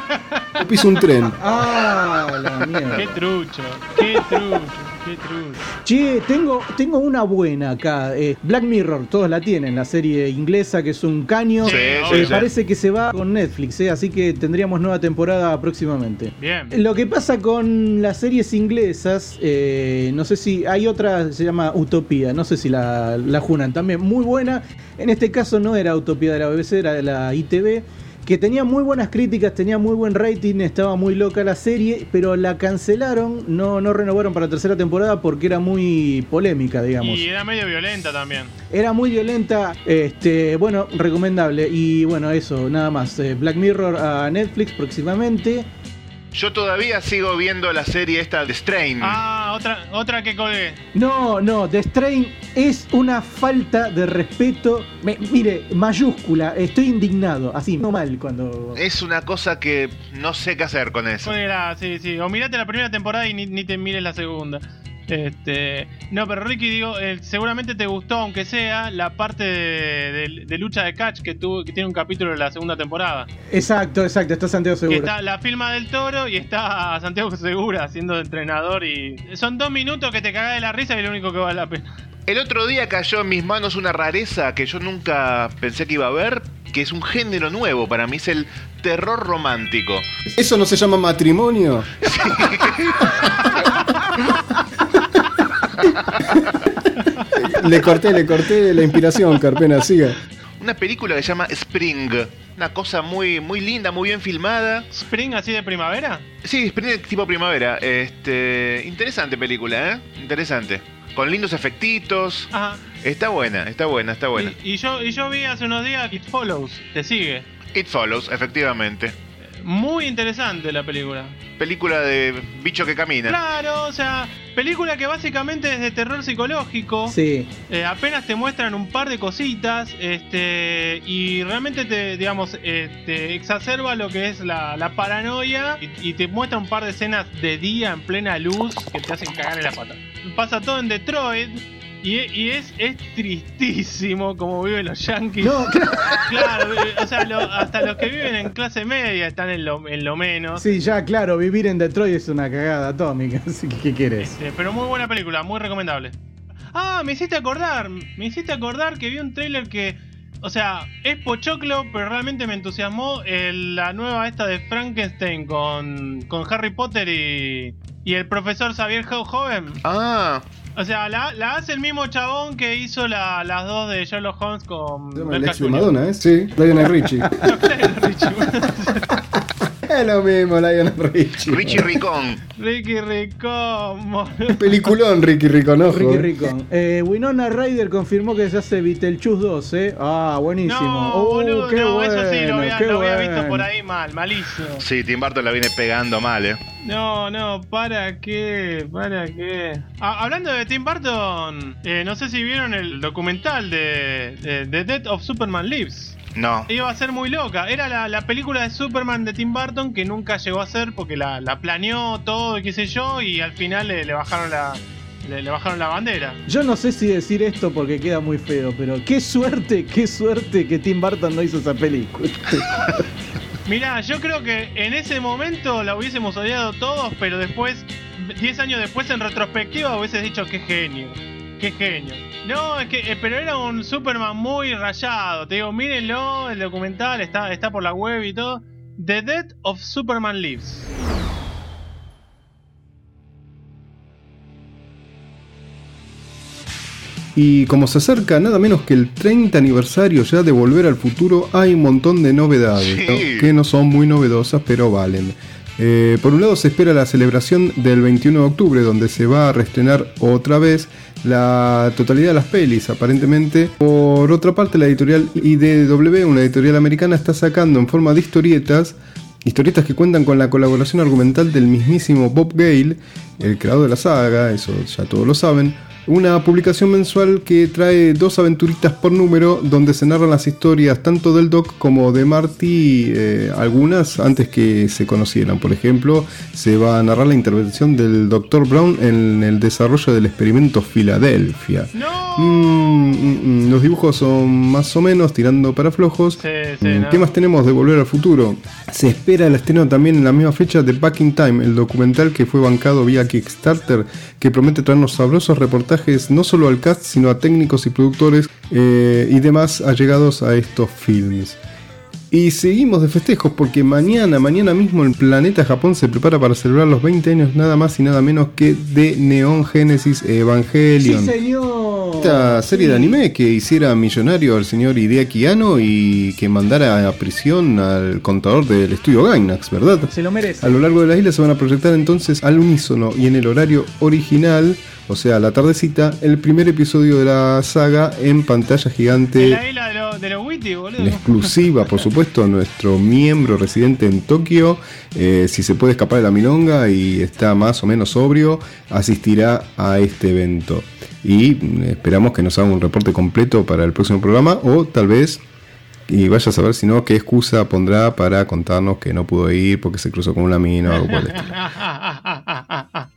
S1: Piso un tren.
S2: Ah, la mierda.
S3: Qué trucho, qué trucho, qué trucho.
S2: Che, tengo, tengo una buena acá. eh, Black Mirror, todos la tienen, la serie inglesa que es un caño.
S3: Sí,
S2: Eh,
S3: sí, sí.
S2: Parece que se va con Netflix, eh, así que tendríamos nueva temporada próximamente.
S3: Bien.
S2: Lo que pasa con las series inglesas, eh, no sé si hay otra, se llama Utopía, no sé si la, la junan también, muy buena. En este caso no era Utopía de la BBC, era de la ITV, que tenía muy buenas críticas, tenía muy buen rating, estaba muy loca la serie, pero la cancelaron, no, no renovaron para la tercera temporada porque era muy polémica, digamos.
S3: Y era medio violenta también.
S2: Era muy violenta, este, bueno, recomendable. Y bueno, eso, nada más. Eh, Black Mirror a Netflix próximamente.
S4: Yo todavía sigo viendo la serie esta de Strain.
S3: Ah, otra, otra que colgué.
S2: No, no, The Strain es una falta de respeto. Me- mire, mayúscula, estoy indignado, así, no mal cuando...
S4: Es una cosa que no sé qué hacer con eso.
S3: Fuera, sí, sí. O mirate la primera temporada y ni, ni te mires la segunda. Este, no, pero Ricky, digo, eh, seguramente te gustó, aunque sea, la parte de, de- de lucha de catch que, tuvo, que tiene un capítulo de la segunda temporada.
S2: Exacto, exacto, está Santiago
S3: Que
S2: Seguro.
S3: está la firma del toro y está Santiago Segura siendo entrenador y son dos minutos que te cagás de la risa y es lo único que vale la pena.
S4: El otro día cayó en mis manos una rareza que yo nunca pensé que iba a ver, que es un género nuevo para mí, es el terror romántico.
S1: ¿Eso no se llama matrimonio? le corté, le corté la inspiración, Carpena, siga.
S4: Una película que se llama Spring. Una cosa muy, muy linda, muy bien filmada.
S3: ¿Spring así de primavera?
S4: Sí, Spring tipo primavera. Este, interesante película, ¿eh? Interesante. Con lindos efectitos.
S3: Ajá.
S4: Está buena, está buena, está buena.
S3: Y, y yo, y yo vi hace unos días It Follows, te sigue.
S4: It Follows, efectivamente.
S3: Muy interesante la película.
S4: Película de bicho que camina.
S3: Claro, o sea, película que básicamente es de terror psicológico.
S2: Sí.
S3: Eh, apenas te muestran un par de cositas este y realmente te digamos eh, te exacerba lo que es la, la paranoia y, y te muestra un par de escenas de día en plena luz que te hacen cagar en la pata pasa todo en Detroit y, y es, es tristísimo como viven los yankees
S2: No,
S3: claro eh, o sea lo- hasta los que viven en clase media están en lo, en lo menos
S2: Sí, ya, claro, vivir en Detroit es una cagada atómica, así que ¿qué quieres?
S3: Este, pero muy buena película, muy recomendable. Ah, me hiciste acordar, me hiciste acordar que vi un tráiler que, o sea, es pochoclo, pero realmente me entusiasmó el- la nueva esta de Frankenstein con, con Harry Potter y, y el profesor Xavier Ho- Joven.
S4: Ah,
S3: O sea, la, la hace el mismo chabón que hizo la- las dos de Sherlock Holmes con
S1: El
S3: Belka
S1: ex de
S3: Jr.
S1: Madonna, ¿eh? Sí, Lionel Richie. es lo mismo, Lionel Richie.
S4: Richie Ricón.
S3: Ricky Ricón.
S1: Peliculón, Ricky Ricón, ojo.
S2: Ricky Ricón. Eh, Winona Ryder confirmó que se hace Beetlejuice 2, ¿eh? Ah, buenísimo.
S3: No,
S2: Oh,
S3: boludo,
S2: qué
S3: no, eso sí,
S2: bueno,
S3: lo había,
S2: qué
S3: lo había visto
S2: bueno.
S3: por ahí mal, malísimo.
S4: Sí, Tim Burton la viene pegando mal, ¿eh?
S3: No, no, ¿para qué? ¿Para qué? Ah, hablando de Tim Burton, eh, no sé si vieron el documental de, de The Death of Superman Lives.
S4: No.
S3: Iba a ser muy loca. Era la, la película de Superman de Tim Burton que nunca llegó a ser porque la, la planeó todo y qué sé yo y al final le, le bajaron la le, le bajaron la bandera.
S2: Yo no sé si decir esto porque queda muy feo, pero qué suerte, qué suerte que Tim Burton no hizo esa película.
S3: Mirá, yo creo que en ese momento la hubiésemos odiado todos, pero después, 10 años después en retrospectiva hubieses dicho qué genio, qué genio. No, es que, eh, pero era un Superman muy rayado. Te digo, mírenlo, el documental está, está por la web y todo. The Death of Superman Lives.
S1: Y como se acerca nada menos que el 30 aniversario ya de Volver al Futuro, hay un montón de novedades, ¿no? que no son muy novedosas, pero valen. Eh, por un lado se espera la celebración del 21 de octubre, donde se va a reestrenar otra vez la totalidad de las pelis, aparentemente. Por otra parte, la editorial IDW, una editorial americana, está sacando en forma de historietas Historietas que cuentan con la colaboración argumental del mismísimo Bob Gale, el creador de la saga, eso ya todos lo saben. Una publicación mensual que trae dos aventuritas por número donde se narran las historias tanto del Doc como de Marty, eh, algunas antes que se conocieran. Por ejemplo, se va a narrar la intervención del Dr. Brown en el desarrollo del experimento Filadelfia. Mm, mm, mm, los dibujos son más o menos tirando para flojos. Mm, ¿Qué más tenemos de Volver al Futuro? Se espera el estreno también en la misma fecha de Back in Time, el documental que fue bancado vía Kickstarter, que promete traernos sabrosos reportajes no solo al cast, sino a técnicos y productores eh, y demás allegados a estos films. Y seguimos de festejos porque mañana, mañana mismo el planeta Japón se prepara para celebrar los 20 años nada más y nada menos que de Neon Genesis Evangelion.
S2: ¡Sí, señor!
S1: Esta serie de anime que hiciera millonario al señor Hideaki Anno y que mandara a prisión al contador del estudio Gainax, ¿verdad?
S2: Se lo merece.
S1: A lo largo de la isla se van a proyectar entonces al unísono y en el horario original, o sea, la tardecita, el primer episodio de la saga en pantalla gigante.
S3: La isla de los de Witty, boludo.
S1: En exclusiva, por supuesto, nuestro miembro residente en Tokio, eh, si se puede escapar de la milonga y está más o menos sobrio, asistirá a este evento. Y mm, esperamos que nos haga un reporte completo para el próximo programa o tal vez, y vaya a saber si no, qué excusa pondrá para contarnos que no pudo ir porque se cruzó con una mina o algo por el estilo.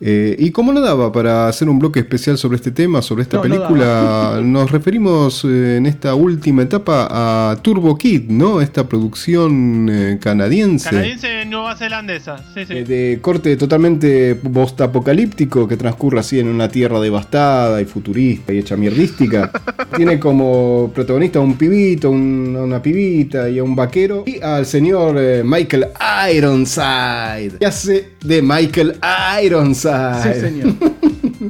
S1: Eh, y como no daba para hacer un bloque especial sobre este tema, sobre esta
S2: No, no
S1: película, nos referimos eh, en esta última etapa a Turbo Kid, ¿no? Esta producción eh, canadiense.
S3: Canadiense nueva zelandesa. Sí, sí.
S1: eh, de corte totalmente post-apocalíptico que transcurre así en una tierra devastada y futurista y hecha mierdística. Tiene como protagonista a un pibito, un- a una pibita y a un vaquero y al señor eh, Michael Ironside. que hace de Michael Ironside.
S2: Sí, señor.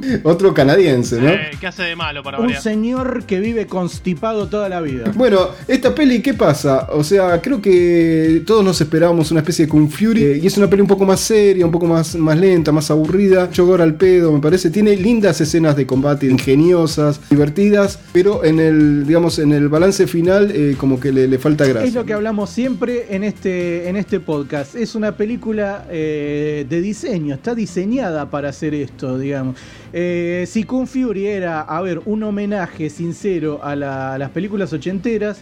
S1: Otro canadiense, ¿no?
S3: Eh, ¿Qué hace de malo para
S2: Un
S3: variar?
S2: señor que vive constipado toda la vida.
S1: Bueno, esta peli, ¿qué pasa? O sea, creo que todos nos esperábamos una especie de Kung Fury. eh, y es una peli un poco más seria, un poco más, más lenta, más aburrida. Chogor al pedo, me parece. Tiene lindas escenas de combate, ingeniosas, divertidas. Pero en el, digamos, en el balance final, eh, como que le, le falta gracia.
S2: Es lo que hablamos siempre en este, en este podcast. Es una película eh, de diseño, está diseñada para hacer esto, digamos. Eh, si Kung Fury era, a ver, un homenaje sincero a, la- a las películas ochenteras,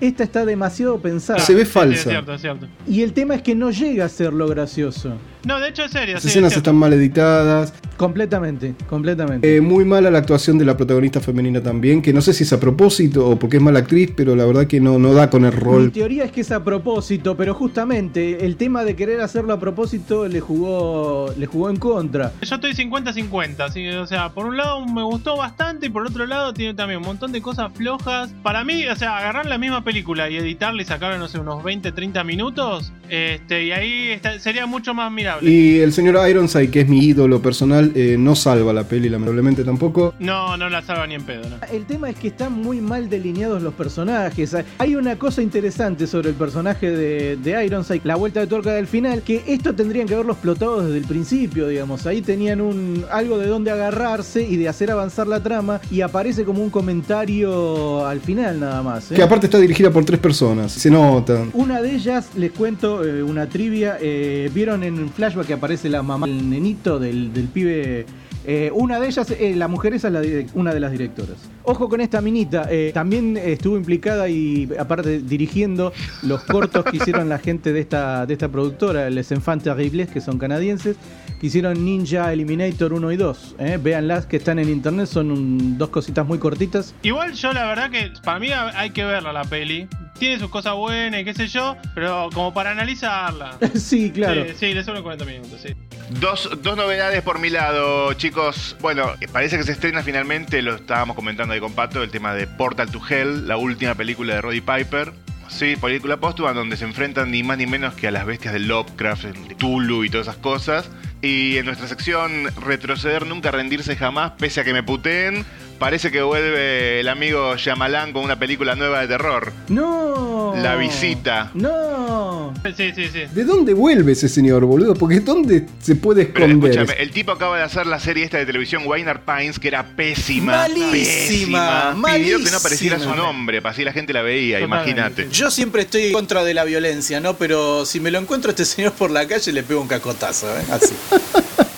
S2: esta está demasiado pensada.
S1: Se ve
S3: Sí,
S1: falsa.
S3: es cierto, es cierto.
S2: Y el tema es que no llega a ser lo gracioso.
S3: No, de hecho es serio.
S1: Las
S3: sí,
S1: escenas
S3: es
S1: están mal editadas.
S2: Completamente, completamente.
S1: Eh, muy mala la actuación de la protagonista femenina también, que no sé si es a propósito o porque es mala actriz, pero la verdad que no, no da con el
S2: Mi
S1: rol.
S2: teoría es que es a propósito, pero justamente el tema de querer hacerlo a propósito le jugó, le jugó en contra.
S3: Yo estoy 50-50, así que, o sea, por un lado me gustó bastante y por otro lado tiene también un montón de cosas flojas. Para mí, o sea, agarrar la misma película y editarla y sacarle, no sé, unos 20-30 minutos, este, y ahí está- sería mucho más mirable.
S1: Y el señor Ironside, que es mi ídolo personal, eh, no salva la peli, lamentablemente tampoco.
S3: No, no la salva ni en pedo, ¿no?
S2: El tema es que están muy mal delineados los personajes. Hay una cosa interesante sobre el personaje de, de Ironside, la vuelta de tuerca del final, que esto tendrían que haberlo explotado desde el principio, digamos. Ahí tenían un algo de donde agarrarse y de hacer avanzar la trama y aparece como un comentario al final nada más. ¿eh?
S1: Que aparte está dirigida por tres personas, se nota.
S2: Una de ellas, les cuento eh, una trivia, eh, vieron en un que aparece la mamá del nenito del, del pibe Eh, una de ellas, eh, la mujer esa es la una de las directoras. Ojo con esta minita, eh, también estuvo implicada y aparte dirigiendo los cortos que hicieron la gente de esta, de esta productora, Les Enfants Terribles, que son canadienses, que hicieron Ninja Eliminator 1 y 2. Eh. Véanlas que están en internet, son un- dos cositas muy cortitas.
S3: Igual yo la verdad que para mí hay que verla la peli. Tiene sus cosas buenas y qué sé yo, pero como para analizarla.
S2: sí, claro.
S3: Sí, sí, le sobran 40 minutos, sí.
S4: Dos, dos novedades por mi lado, chicos. Bueno, parece que se estrena finalmente, lo estábamos comentando ahí con Pato, el tema de Portal to Hell, la última película de Roddy Piper. Sí, película póstuma donde se enfrentan ni más ni menos que a las bestias de Lovecraft, de Tulu y todas esas cosas. Y en nuestra sección Retroceder, nunca rendirse jamás, pese a que me puteen, parece que vuelve el amigo Shyamalan con una película nueva de terror.
S2: ¡No!
S4: La visita.
S2: ¡No!
S3: Sí, sí, sí.
S1: ¿De dónde vuelve ese señor, boludo? Porque ¿dónde se puede
S4: Pero
S1: esconder?
S4: escúchame, el tipo acaba de hacer la serie esta de televisión Wayner Pines, que era pésima.
S26: Malísima,
S4: pésima. Pidió que no apareciera su nombre, para así la gente la veía, imagínate.
S26: Yo siempre estoy en contra de la violencia, ¿no? Pero si me lo encuentro a este señor por la calle, le pego un cacotazo, ¿eh? Así.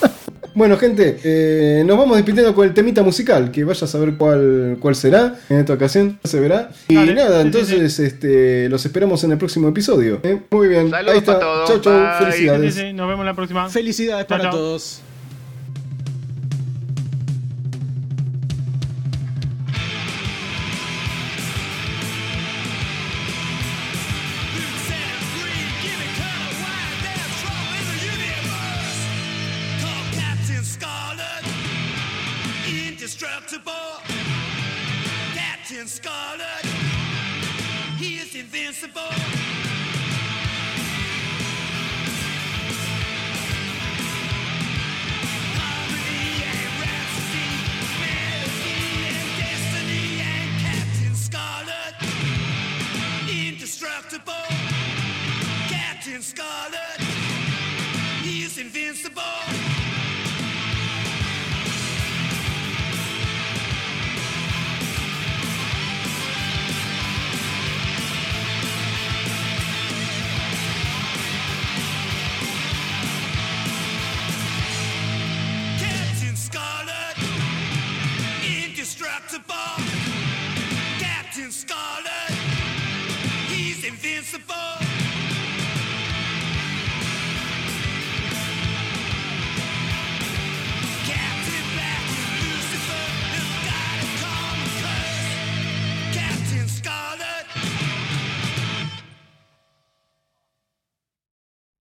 S1: Bueno, gente, eh, nos vamos despidiendo con el temita musical, que vaya a saber cuál, cuál será. En esta ocasión se verá. Y
S3: Dale,
S1: nada,
S3: sí, sí,
S1: entonces Este, los esperamos en el próximo episodio. ¿eh? Muy bien.
S3: Saludos
S1: Ahí está.
S3: para todos.
S1: Chau, chau.
S3: Bye.
S1: Felicidades.
S3: Sí, sí, sí, nos vemos la próxima.
S26: Felicidades para todos.